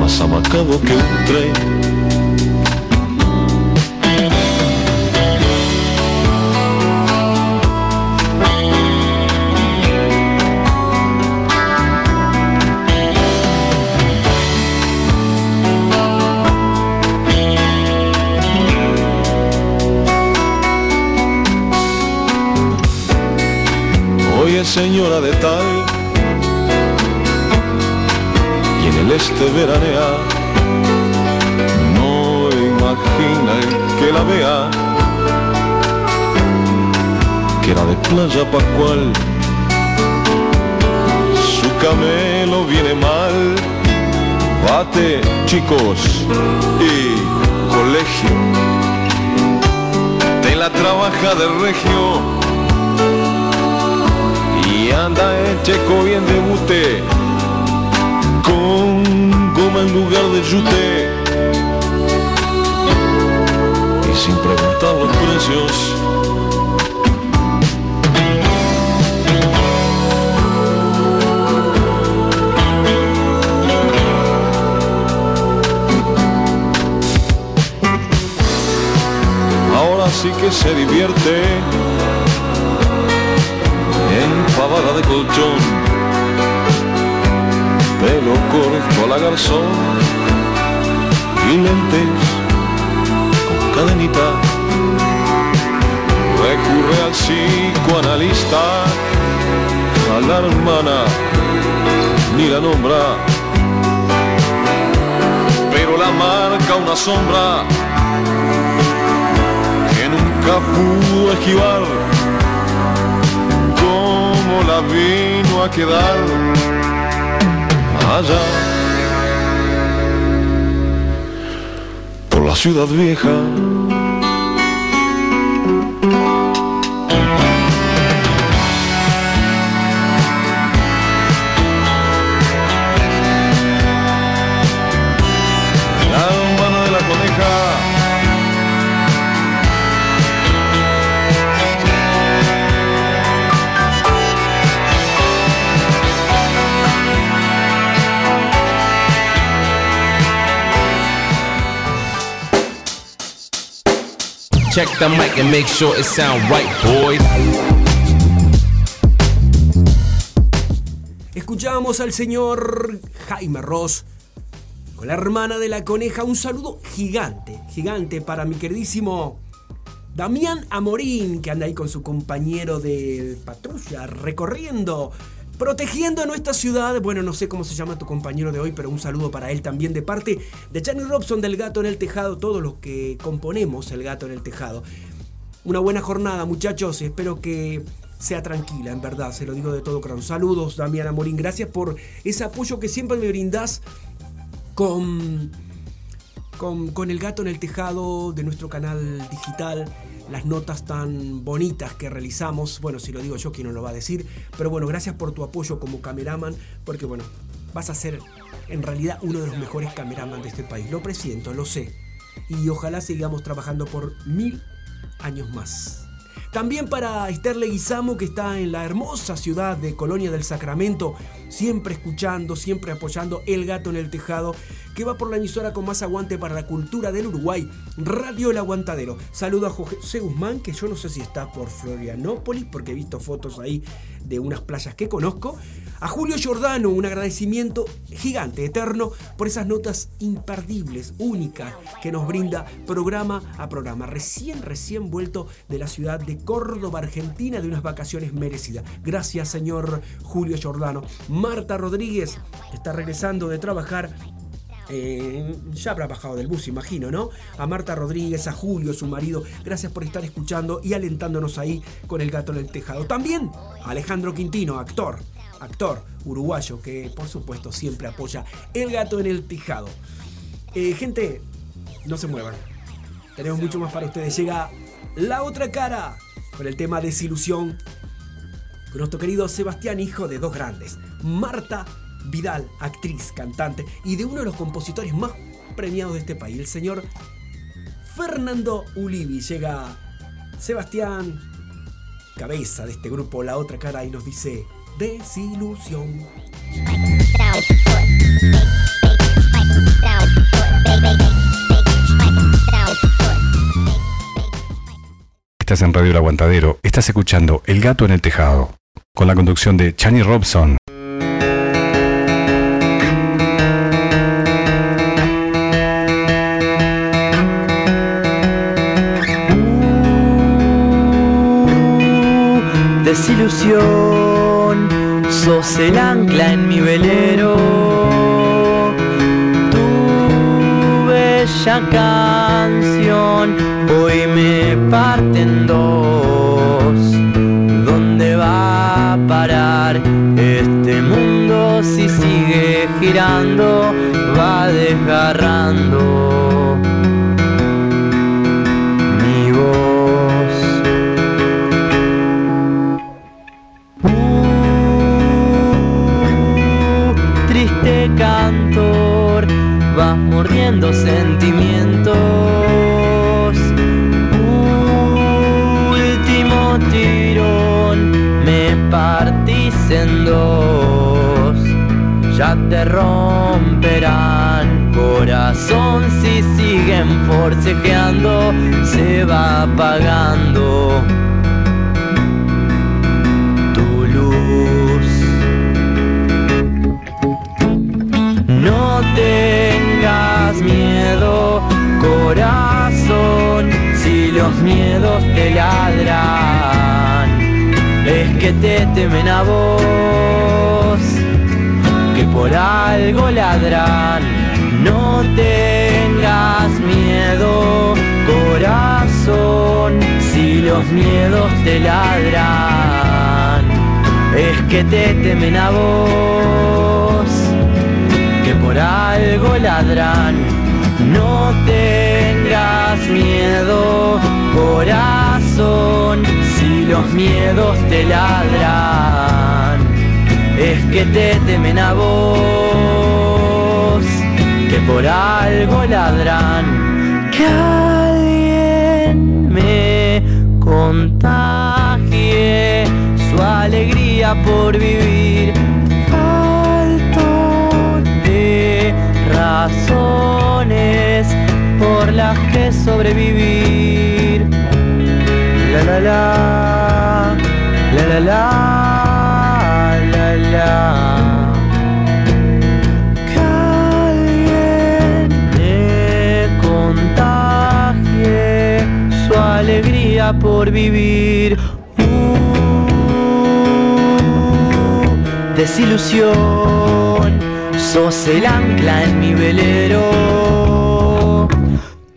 más amacado que un tren. Señora de tal y en el este veranea. No imagina el que la vea que era de playa pascual. Su camelo viene mal, bate chicos y colegio. Te la trabaja de regio y anda en checo bien de bute con goma en lugar de yute. Y sin preguntar los precios. Ahora sí que se divierte en pavada de colchón, pelo corto a la garzón. Y lentes con cadenita. Recurre al psicoanalista, a la hermana, ni la nombra, pero la marca una sombra que nunca pudo esquivar la vino a quedar allá por la ciudad vieja. Check the mic and make sure it sound right, boys. Escuchamos al señor Jaime Ross con la hermana de la coneja. Un saludo gigante, gigante para mi queridísimo Damián Amorín, que anda ahí con su compañero de patrulla, recorriendo, protegiendo a nuestra ciudad. Bueno, no sé cómo se llama tu compañero de hoy, pero un saludo para él también de parte de Channy Robson del Gato en el Tejado, todos los que componemos el Gato en el Tejado. Una buena jornada, muchachos, espero que sea tranquila, en verdad, se lo digo de todo corazón. Saludos, Damián Amorín, gracias por ese apoyo que siempre me brindás con, con, con el gato en el tejado de nuestro canal digital, las notas tan bonitas que realizamos. Bueno, si lo digo yo, ¿quién no lo va a decir? Pero bueno, gracias por tu apoyo como cameraman, porque bueno, vas a ser en realidad uno de los mejores cameraman de este país. Lo presiento, lo sé. Y ojalá sigamos trabajando por mil años más. También para Esther Leguizamo, que está en la hermosa ciudad de Colonia del Sacramento, siempre escuchando, siempre apoyando El Gato en el Tejado. que va por la emisora con más aguante para la cultura del Uruguay, Radio El Aguantadero. Saludo a José Guzmán, que yo no sé si está por Florianópolis, porque he visto fotos ahí de unas playas que conozco. A Julio Giordano, un agradecimiento gigante, eterno, por esas notas imperdibles, únicas, que nos brinda programa a programa. Recién, recién vuelto de la ciudad de Córdoba, Argentina, de unas vacaciones merecidas. Gracias, señor Julio Giordano. Marta Rodríguez, está regresando de trabajar eh, ya habrá bajado del bus, imagino, ¿no? A Marta Rodríguez, a Julio, su marido, gracias por estar escuchando y alentándonos ahí con el gato en el tejado. También a Alejandro Quintino, actor, actor uruguayo que por supuesto siempre apoya el gato en el tejado. Eh, gente, no se muevan. Tenemos mucho más para ustedes. Llega la otra cara con el tema desilusión. Con nuestro querido Sebastián, hijo de dos grandes. Marta Vidal, actriz, cantante y de uno de los compositores más premiados de este país, el señor Fernando Ulivi. Llega Sebastián, cabeza de este grupo, la otra cara, y nos dice desilusión. Estás en Radio El Aguantadero, estás escuchando El Gato en el Tejado, con la conducción de Chani Robson. El ancla en mi velero. Tu bella canción sentimientos. Último tirón, me partís en dos. Ya te romperán corazón si siguen forcejeando, se va apagando te ladran, es que te temen a vos, que por algo ladran. No tengas miedo, corazón, si los miedos te ladran, es que te temen a vos que por algo ladran. No tengas miedo, corazón, si los miedos te ladran. Es que te temen a vos, que por algo ladran. Que alguien me contagie su alegría por vivir. Falto de razones por las que sobrevivir. La la la, la la la, la la. Me contagie su alegría por vivir. desilusión, sos el ancla en mi velero.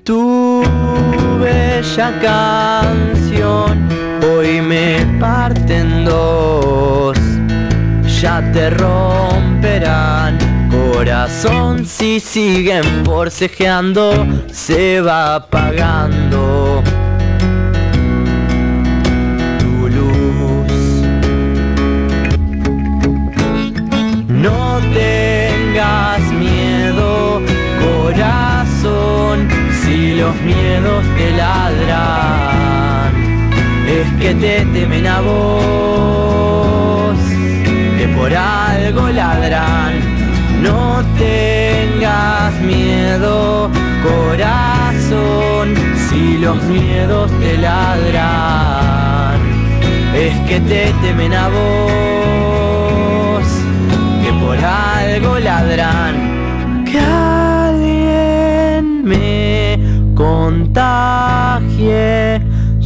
Tu bella canción hoy me parte en dos, ya te romperán corazón si siguen forcejeando, se va apagando. tu luz. No tengas miedo, corazón, si los miedos te ladran, que te temen a vos, que por algo ladran. No tengas miedo, corazón, si los miedos te ladran, es que te temen a vos, que por algo ladran, que alguien me contagie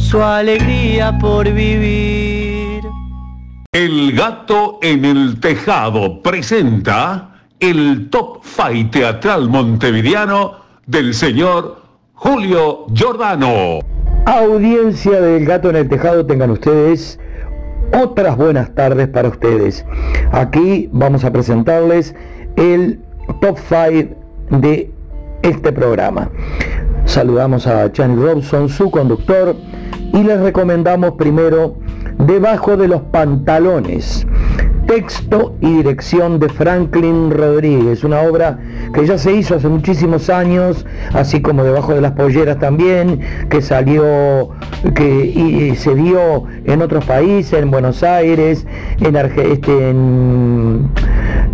su alegría por vivir. El gato en el tejado presenta el Top Fight teatral montevideano del señor Julio Giordano. Audiencia del gato en el tejado, tengan ustedes otras buenas tardes para ustedes. Aquí vamos a presentarles el top 5 de este programa. Saludamos a Chani Robson, su conductor, y les recomendamos primero Debajo de los pantalones. Texto y dirección de Franklin Rodríguez, una obra que ya se hizo hace muchísimos años, así como Debajo de las polleras también, que salió, que y se dio en otros países, en Buenos Aires, en, Arge- este, en,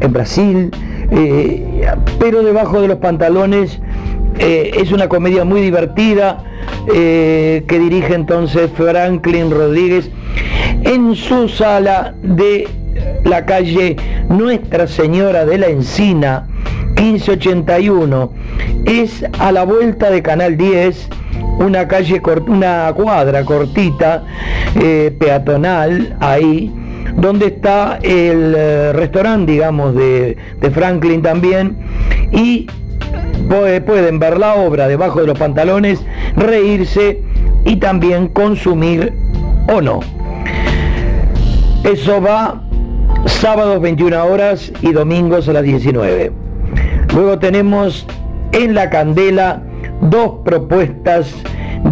en Brasil, eh, pero Debajo de los pantalones eh, es una comedia muy divertida eh, que dirige entonces Franklin Rodríguez en su sala de la calle Nuestra Señora de la Encina 1581. Es a la vuelta de Canal 10, una calle, una cuadra cortita, eh, peatonal, ahí, donde está el restaurante, digamos, de, de Franklin también, y pueden ver la obra debajo de los pantalones, reírse y también consumir o no. Eso va sábados 21 horas y domingos a las 19. Luego tenemos en la candela dos propuestas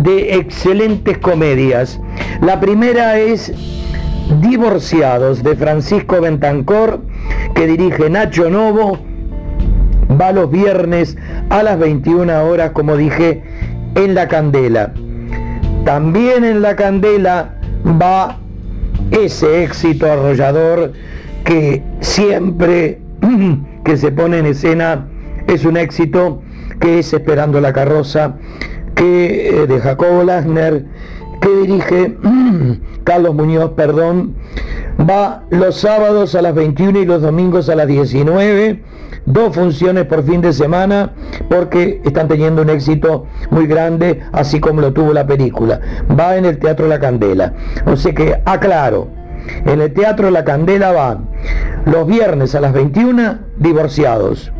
de excelentes comedias. La primera es Divorciados de Francisco Bentancor, que dirige Nacho Novo. Va los viernes a las 21 horas, como dije, en la candela. También en la candela va ese éxito arrollador que siempre que se pone en escena es un éxito que es Esperando la carroza, que eh, de Jacobo Lasner, que dirige Carlos Muñoz, perdón, va los sábados a las 21 y los domingos a las 19, dos funciones por fin de semana, porque están teniendo un éxito muy grande, así como lo tuvo la película. Va en el Teatro La Candela. O sea que, aclaro, en el Teatro La Candela van los viernes a las 21, divorciados.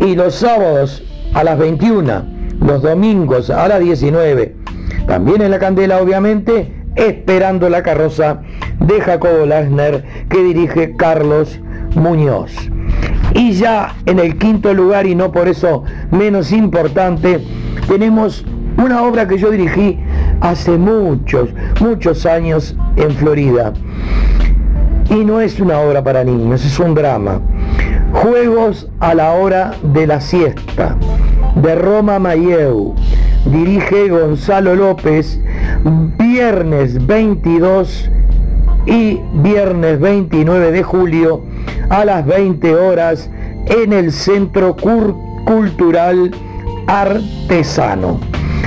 Y los sábados a las 21, los domingos a las 19, también en La Candela obviamente, esperando la carroza de Jacobo Lasner que dirige Carlos Muñoz. Y ya en el quinto lugar, y no por eso menos importante, tenemos una obra que yo dirigí hace muchos, muchos años en Florida. Y no es una obra para niños, es un drama. Juegos a la hora de la siesta, de Roma Mayeu. Dirige Gonzalo López, viernes 22 y viernes 29 de julio a las 20 horas en el Centro Cultural Artesano.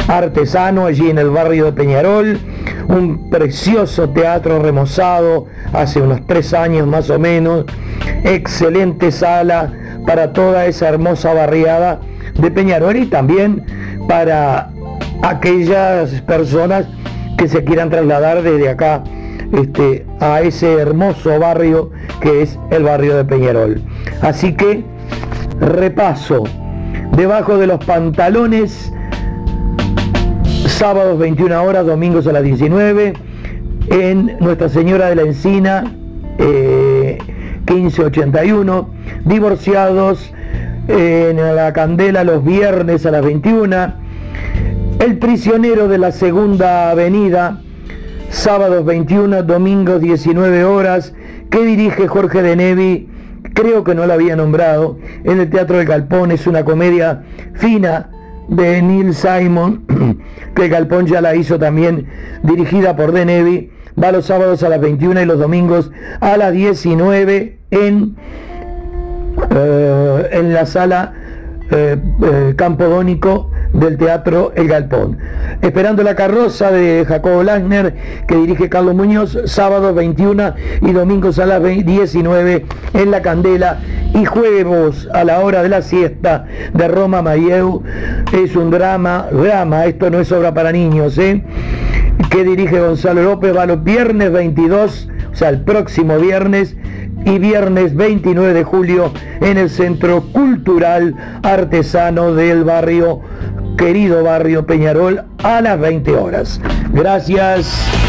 Artesano allí en el barrio de Peñarol, un precioso teatro remozado hace unos tres años más o menos, excelente sala para toda esa hermosa barriada de Peñarol y también para aquellas personas que se quieran trasladar desde acá este, a ese hermoso barrio que es el barrio de Peñarol. Así que repaso, debajo de los pantalones, sábados 21 horas, domingos a las 19, en Nuestra Señora de la Encina, eh, 1581, divorciados en la Candela los viernes a las 21, El prisionero de la Segunda Avenida, sábados 21, domingos 19 horas, que dirige Jorge de Nevi, creo que no la había nombrado, en el Teatro del Galpón, es una comedia fina de Neil Simon, que Galpón ya la hizo también, dirigida por De Nevi, va los sábados a las 21 y los domingos a las 19 en eh, en la sala eh, eh, Campodónico del Teatro El Galpón. Esperando la carroza de Jacobo Lagner, que dirige Carlos Muñoz, sábado 21 y domingos a las 19 en La Candela y juegos a la hora de la siesta de Roma Mayeu. Es un drama, drama, esto no es obra para niños, ¿eh? que dirige Gonzalo López, va los viernes 22, o sea, el próximo viernes, y viernes 29 de julio en el Centro Cultural Artesano del barrio, querido barrio Peñarol, a las 20 horas. Gracias.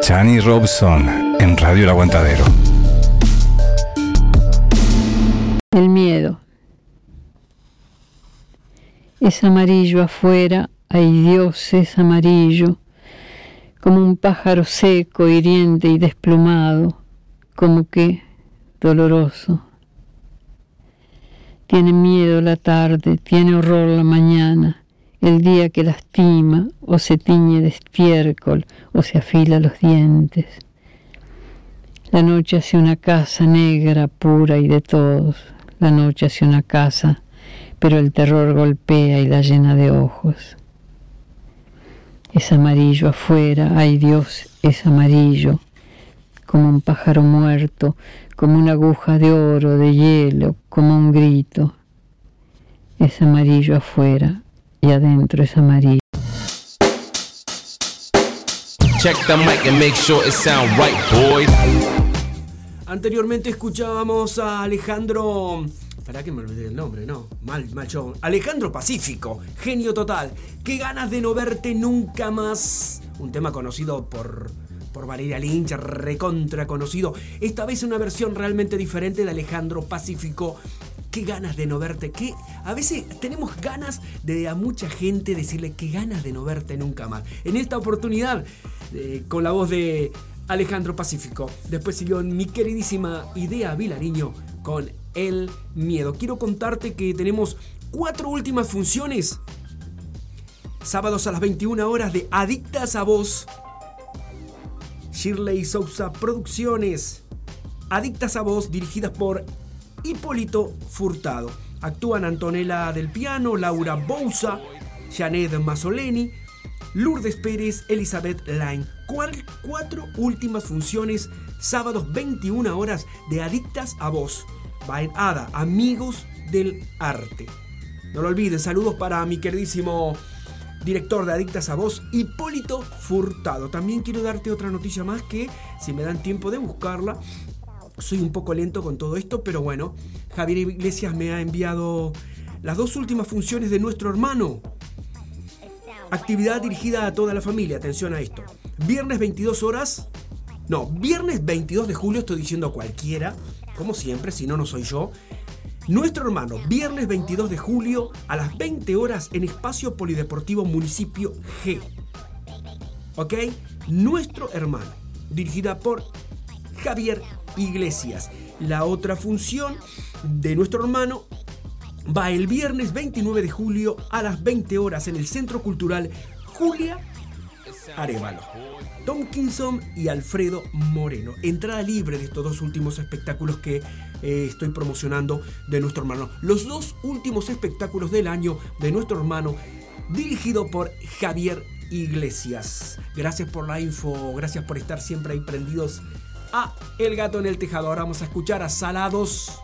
Chani Robson en Radio El Aguantadero. El miedo. Es amarillo afuera, hay dioses amarillo, como un pájaro seco, hiriente y desplumado, como que doloroso. Tiene miedo la tarde, tiene horror la mañana, el día que lastima, o se tiñe de estiércol, o se afila los dientes. La noche hace una casa negra, pura y de todos. La noche hace una casa, pero el terror golpea y la llena de ojos. Es amarillo afuera, ay Dios, es amarillo, como un pájaro muerto, como una aguja de oro, de hielo, como un grito. Es amarillo afuera y adentro es amarillo. Check the mic and make sure it sound right, boys. Anteriormente escuchábamos a Alejandro. Espera que me olvidé el nombre, no. Mal, mal. Alejandro Pacífico, genio total. Qué ganas de no verte nunca más. Un tema conocido por, por Valeria Lynch, recontra conocido. Esta vez una versión realmente diferente de Alejandro Pacífico. Qué ganas de no verte. Que a veces tenemos ganas de a mucha gente decirle qué ganas de no verte nunca más. En esta oportunidad, eh, con la voz de Alejandro Pacífico. Después siguió mi queridísima Idea Vilariño con El Miedo. Quiero contarte que tenemos cuatro últimas funciones. Sábados a las 21 horas de Adictas a Voz. Shirley Sousa Producciones. Adictas a Voz dirigidas por Hipólito Furtado. Actúan Antonella del Piano, Laura Bouza, Janet Mazzoleni, Lourdes Pérez, Elizabeth Line. Cuatro últimas funciones, sábados 21 horas de Adictas a Voz. Ada, Amigos del Arte. No lo olviden, saludos para mi queridísimo director de Adictas a Voz, Hipólito Furtado. También quiero darte otra noticia más que, si me dan tiempo de buscarla, soy un poco lento con todo esto, pero bueno, Javier Iglesias me ha enviado las dos últimas funciones de nuestro hermano. Actividad dirigida a toda la familia, atención a esto. Viernes 22 horas. No, viernes 22 de julio estoy diciendo cualquiera, como siempre, si no, no soy yo. Nuestro hermano, viernes 22 de julio a las 20 horas en Espacio Polideportivo Municipio G. ¿Ok? Nuestro hermano, dirigida por Javier Iglesias. La otra función de nuestro hermano va el viernes 29 de julio a las 20 horas en el Centro Cultural Julia Arevalo. Tomkinson y Alfredo Moreno. Entrada libre de estos dos últimos espectáculos que eh, estoy promocionando de nuestro hermano. Los dos últimos espectáculos del año de nuestro hermano, dirigido por Javier Iglesias. Gracias por la info, gracias por estar siempre ahí prendidos a El Gato en el Tejado. Ahora vamos a escuchar a Salados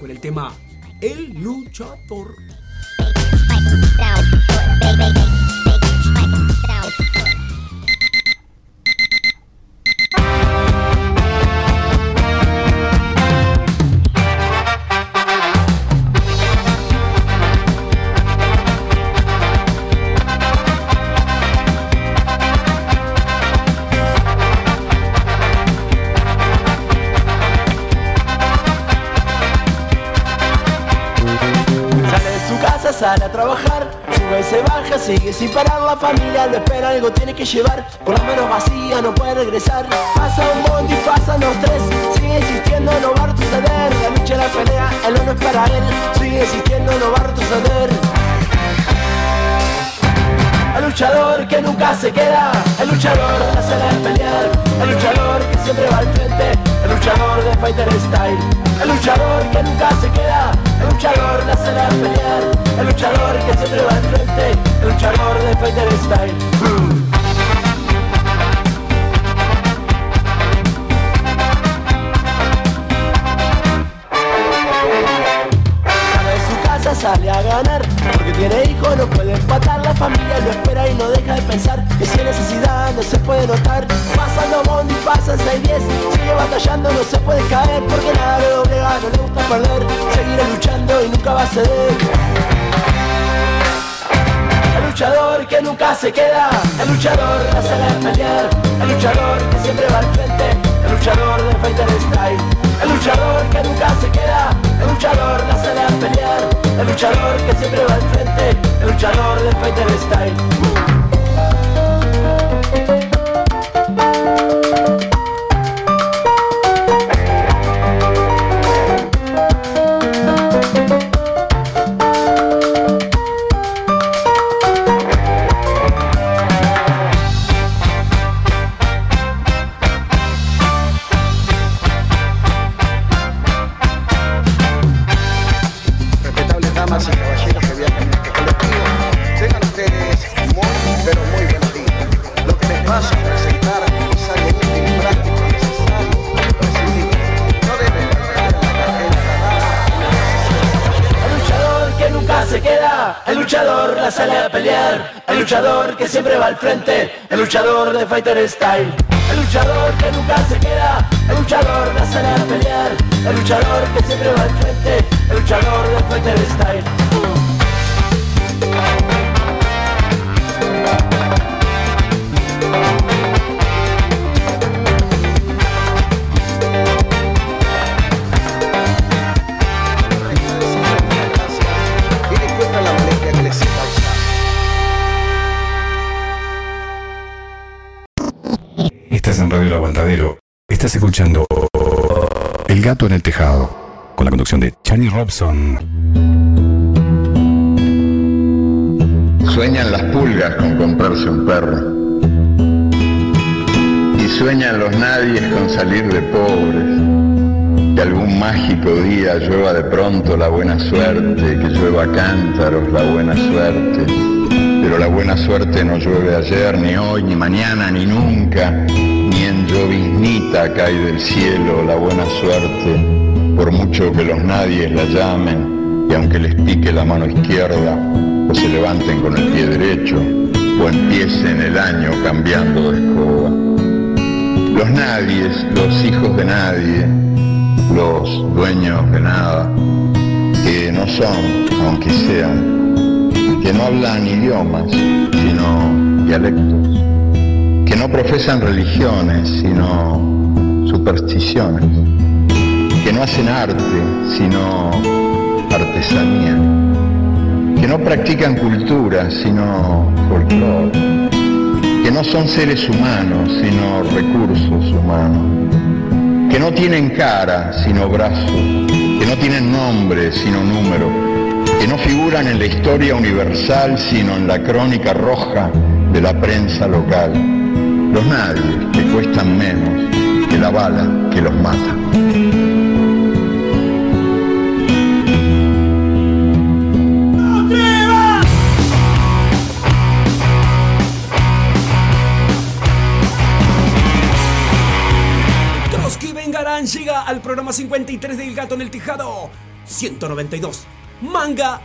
con el tema El Luchador. Sin parar la familia, lo espera, algo tiene que llevar, con la mano vacía no puede regresar. Pasa un bondi, pasan los tres, sigue insistiendo, no va a retroceder, la lucha, la pelea, el no es para él, sigue insistiendo, no va a retroceder. El luchador que nunca se queda, el luchador la sala de pelear, el luchador que siempre va al frente, el luchador de Fighter Style, el luchador que nunca se queda, el luchador sala de pelear, el luchador que siempre va al frente, el luchador de Fighter Style. Sale a ganar. Porque tiene hijos, no puede empatar. La familia lo espera y no deja de pensar Que si hay necesidad no se puede notar. Pasando bondi, pasan 6-10 Sigue batallando, no se puede caer. Porque nada le doblega, no le gusta perder. Seguirá luchando y nunca va a ceder. El luchador que nunca se queda, el luchador la sala de pelear, el luchador que siempre va al frente, el luchador de Fighter Style, el luchador que nunca se queda, el luchador la sala de pelear, el luchador que siempre va al frente, el luchador de Fighter Style. Frente, el luchador de Fighter Style, el luchador que nunca se queda, el luchador la sale a pelear, el luchador que siempre va al frente, el luchador de Fighter Style. El Gato en el Tejado. Con la conducción de Chani Robson. Sueñan las pulgas con comprarse un perro. Y sueñan los nadies con salir de pobres. Que algún mágico día llueva de pronto la buena suerte, que llueva cántaros la buena suerte. Pero la buena suerte no llueve ayer, ni hoy, ni mañana, ni nunca. Lloviznita cae del cielo la buena suerte, por mucho que los nadies la llamen, y aunque les pique la mano izquierda, o se levanten con el pie derecho, o empiecen el año cambiando de escoba. Los nadies, los hijos de nadie, los dueños de nada, que no son, aunque sean, que no hablan idiomas, sino dialectos, que no profesan religiones, sino supersticiones, que no hacen arte, sino artesanía, que no practican cultura, sino folclore, que no son seres humanos, sino recursos humanos, que no tienen cara, sino brazos, que no tienen nombre, sino número, que no figuran en la historia universal, sino en la crónica roja de la prensa local. Los nadie que cuestan menos que la bala que los mata. Trotsky Vengarán llega al programa 53 del Gato en el Tejado. 192. Manga.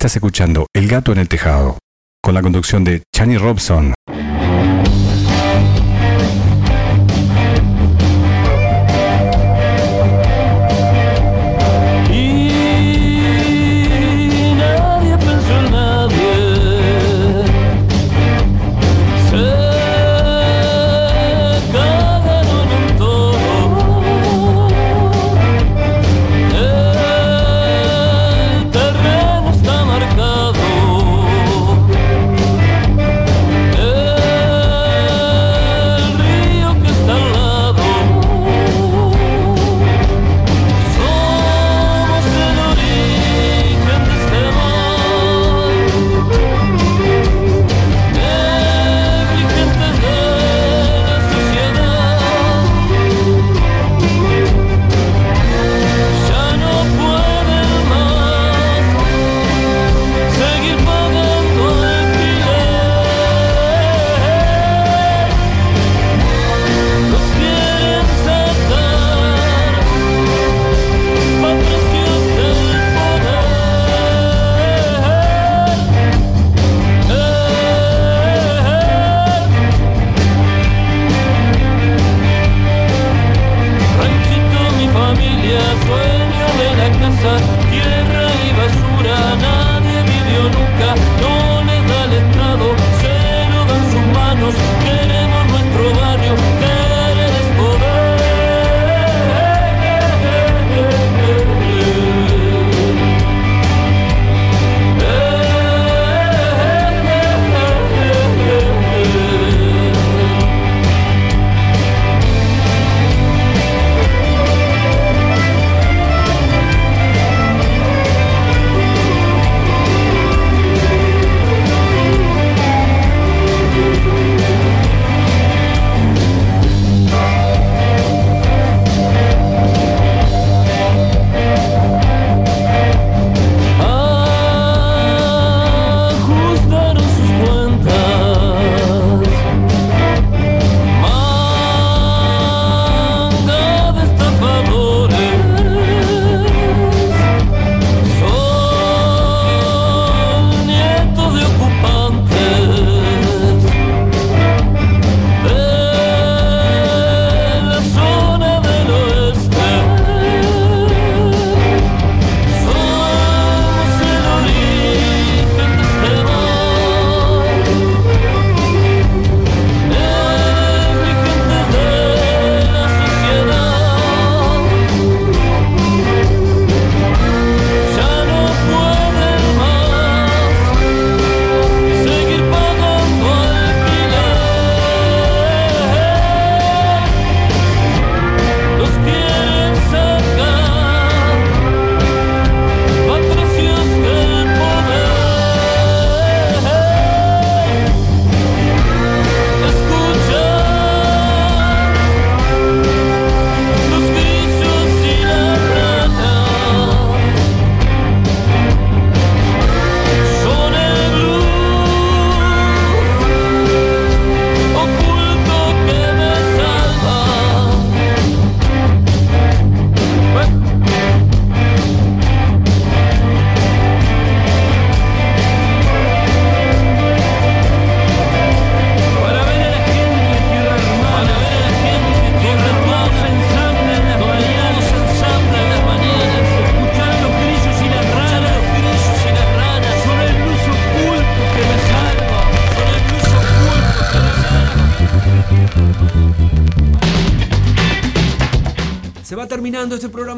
Estás escuchando El Gato en el Tejado, con la conducción de Chani Robson.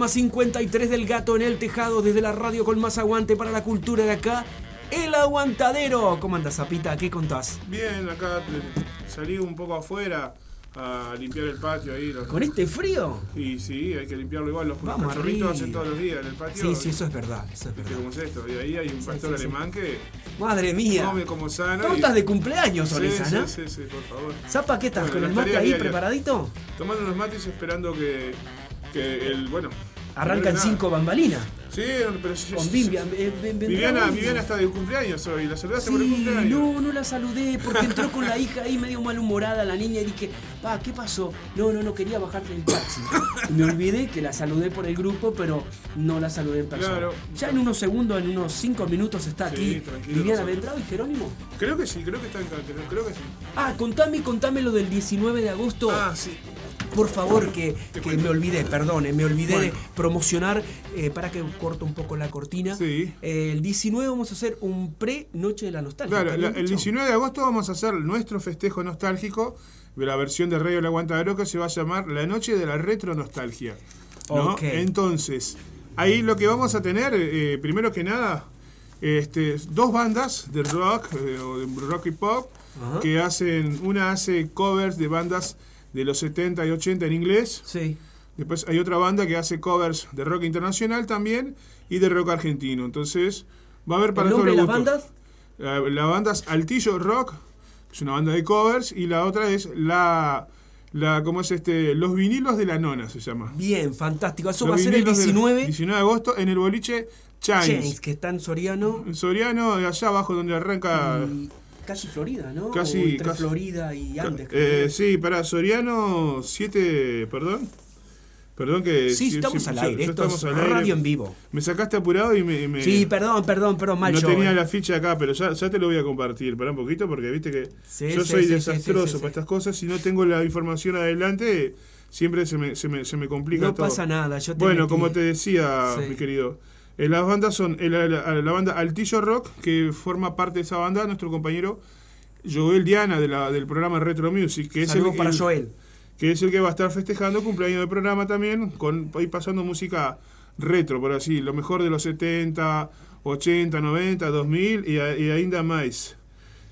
53 del Gato en el Tejado desde la radio con más aguante para la cultura de acá. El Aguantadero. ¿Cómo andas, Zapita? ¿Qué contás? Bien, acá eh, salí un poco afuera a limpiar el patio ahí. los- ¿Con este frío? Y sí, hay que limpiarlo igual. Los Vamos cachorritos hacen todos los días en el patio. Sí, sí, eso es verdad. Eso es ¿Viste verdad. cómo es esto? Y ahí hay un pastor sí, sí. alemán que Madre mía. come como sano. Tortas y- de cumpleaños son esas, ¿no? Sí, sí, por favor. Zapa, ¿qué estás? Bueno, ¿Con el mate ahí diarias. preparadito? Tomando unos mates esperando que, que el, bueno... Arrancan cinco bambalinas. Sí, pero sí, Con sí, Vivian. sí. eh, vendrá Viviana. Viviana está de cumpleaños hoy. ¿La saludaste por el Sí, cumpleaños? no, no la saludé porque entró con la hija ahí medio malhumorada la niña y dije, pa, ¿qué pasó? No, no, no quería bajar del taxi. Me olvidé que la saludé por el grupo, pero no la saludé en persona. Claro. Ya en unos segundos, en unos cinco minutos está Sí, aquí. Viviana vendrá y Jerónimo. Creo que sí, creo que está en creo que sí. Ah, contame, contame lo del 19 de agosto. Ah, sí. Por favor, que, que me olvidé, perdone, me olvidé Bueno. de promocionar, eh, para que corto un poco la cortina. Sí. Eh, el 19 vamos a hacer un pre-Noche de la Nostalgia. Claro, ¿te la- el dicho? 19 de agosto vamos a hacer nuestro festejo nostálgico de la versión de Radio El Aguantadero que se va a llamar La Noche de la Retro Nostalgia. ¿no? Entonces, ahí lo que vamos a tener, eh, primero que nada, este, dos bandas de rock eh, o de rock y pop que hacen, una hace covers de bandas de los 70 y 80 en inglés. Sí. Después hay otra banda que hace covers de rock internacional también y de rock argentino. Entonces, va a haber para ¿El todos nombre los de las gustos. bandas? La, la banda es Altillo Rock, que es una banda de covers, y la otra es la, la ¿cómo es este? Los vinilos de la nona se llama. Bien, fantástico. Eso Los va a ser el vinilos del 19. 19 de agosto en el boliche James, Chains. que está en Soriano. En Soriano, allá abajo donde arranca. y casi Florida, ¿no? Casi- O entre casi- Florida y Andes. Eh, sí, para Soriano 7, perdón. Perdón que... Sí, estamos al aire, esto es radio en vivo. Me sacaste apurado y me... me- Sí, perdón, perdón, perdón, mal no yo, tenía eh. la ficha acá, pero ya, ya te lo voy a compartir. Pará un poquito porque viste que Sí, yo sí, soy sí, desastroso para estas cosas. Si no tengo la información adelante, siempre se me, se me, se me complica No todo. pasa nada, yo te Bueno, metí. como te decía, mi querido, las bandas son eh, la, la- la banda Altillo Rock, que forma parte de esa banda, nuestro compañero Joel Diana de la, del programa Retro Music, que es el, para el- Joel. que es el que va a estar festejando cumpleaños del programa también, con ahí pasando música retro, por así, lo mejor de los 70, 80, 90, 2000 y, y ainda más.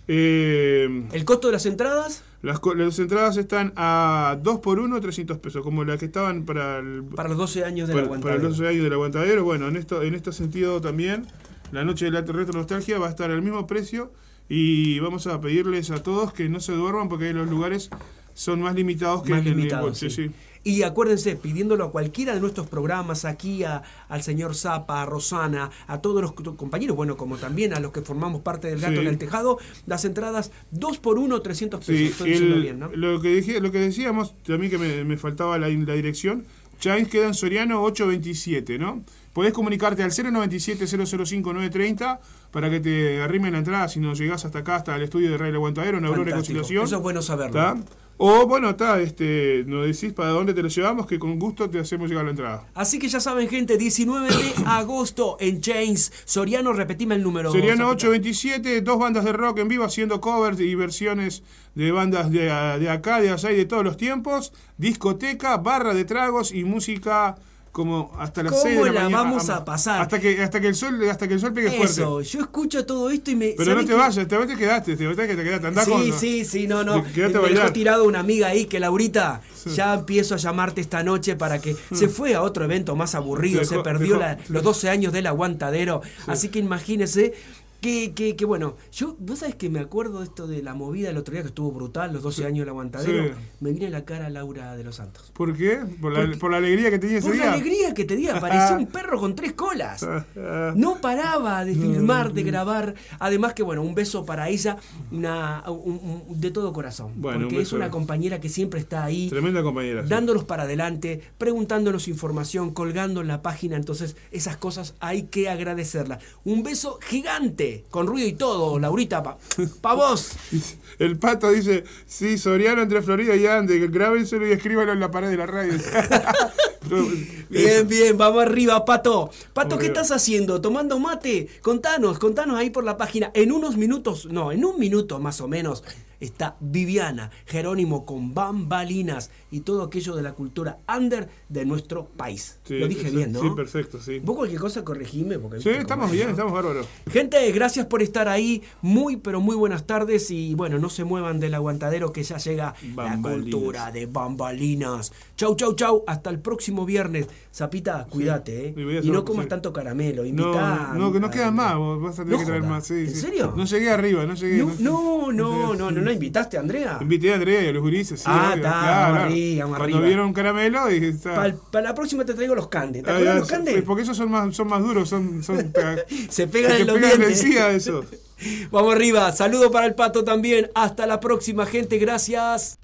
Eh, ¿El costo de las entradas? Las, las entradas están a 2 por 1 300 pesos, como las que estaban para el, Para los 12 años del para, aguantadero. para los 12 años del aguantadero. Bueno, en esto en este sentido también, la noche de la retro nostalgia va a estar al mismo precio y vamos a pedirles a todos que no se duerman porque los lugares son más limitados que Más en el- limitados, sí, sí. sí. Y acuérdense, pidiéndolo a cualquiera de nuestros programas, aquí a- al señor Zapa, a Rosana, a todos los co- compañeros, bueno, como también a los que formamos parte del Gato Sí. en el Tejado, las entradas 2 por 1 300 pesos. Sí, Estoy diciendo el- bien, ¿no? lo, que dije, lo que decíamos, también que me, me faltaba la, la dirección, Chains queda en Soriano 827, ¿no? Podés comunicarte al 097-005-930 para que te arrimen la entrada si no llegás hasta acá, hasta el estudio de Radio Aguantadero, en Aurora y Fantástico. Conciliación. Eso es bueno saberlo. ¿Tá? O bueno, está, este, nos decís para dónde te lo llevamos, que con gusto te hacemos llegar la entrada. Así que ya saben, gente, 19 de agosto en James. Soriano, repetime el número. Soriano Zapita. 827, dos bandas de rock en vivo haciendo covers y versiones de bandas de, de acá, de allá y de todos los tiempos. Discoteca, barra de tragos y música como hasta las ¿Cómo 6 de la, la mañana. vamos a pasar? Hasta que, hasta que el sol, hasta que el sol pegue Eso, fuerte. yo escucho todo esto y me. Pero no ¿saben te qué? vayas, te, te quedaste, te, te, te quedaste. Andá Sí, con- sí, sí, no, no. A me dejó tirado una amiga ahí que Laurita, ya empiezo a llamarte esta noche para que se fue a otro evento más aburrido, se perdió dejó- la- los 12 años del aguantadero. Así que imagínese que, que, que, bueno, yo, vos sabés que me acuerdo de esto de la movida el otro día que estuvo brutal, los 12 años del aguantadero. Sí. Me viene a la cara Laura de los Santos. ¿Por qué? Por la, por la alegría que tenía ese Por día. la alegría que te di, parecía un perro con tres colas. No paraba de filmar, de grabar. Además que, bueno, un beso para ella, una, un- un- de todo corazón. Bueno, un porque es una compañera que siempre está ahí, Tremenda compañera. sí. dándonos para adelante, preguntándonos información, colgando en la página. Entonces, esas cosas hay que agradecerlas. Un beso gigante, con ruido y todo, Laurita, pa, pa vos. El pato dice, sí, Soriano entre Florida y Andes, grábenselo y escríbanlo en la pared de la radio. Bien, bien, vamos arriba, Pato. Pato, ¿qué estás haciendo? ¿Tomando mate? Contanos, contanos ahí por la página. En unos minutos, no, en un minuto más o menos, está Viviana, Jerónimo con bambalinas y todo aquello de la cultura under de nuestro país. Sí, Lo dije bien, ¿no? Sí, perfecto, sí. Vos cualquier cosa corregime. Porque Sí, estamos bien, estamos bárbaros. Gente, gracias por estar ahí. Muy, pero muy buenas tardes. Y bueno, no se muevan del aguantadero que ya llega Bambalinas. la cultura de bambalinas. Chau, chau, chau. Hasta el próximo viernes. Zapita, cuídate, ¿eh? Y no comas sí. tanto caramelo. No, Invitá. no, que no quedan más, vos vas a tener No que traer más. Sí, ¿En serio? No llegué arriba, no llegué. No, no, no, no, no, no invitaste a Andrea. Invité a Andrea y a los gurises, sí. Ah, está, claro. arriba, Cuando vieron caramelo. Para la próxima te traigo los candes. ¿Te acuerdas los candes? sí, Porque esos son más, son más duros, son. son Se pegan en los pegan dientes. encía. Vamos arriba. Saludo para el pato también. Hasta la próxima, gente. Gracias.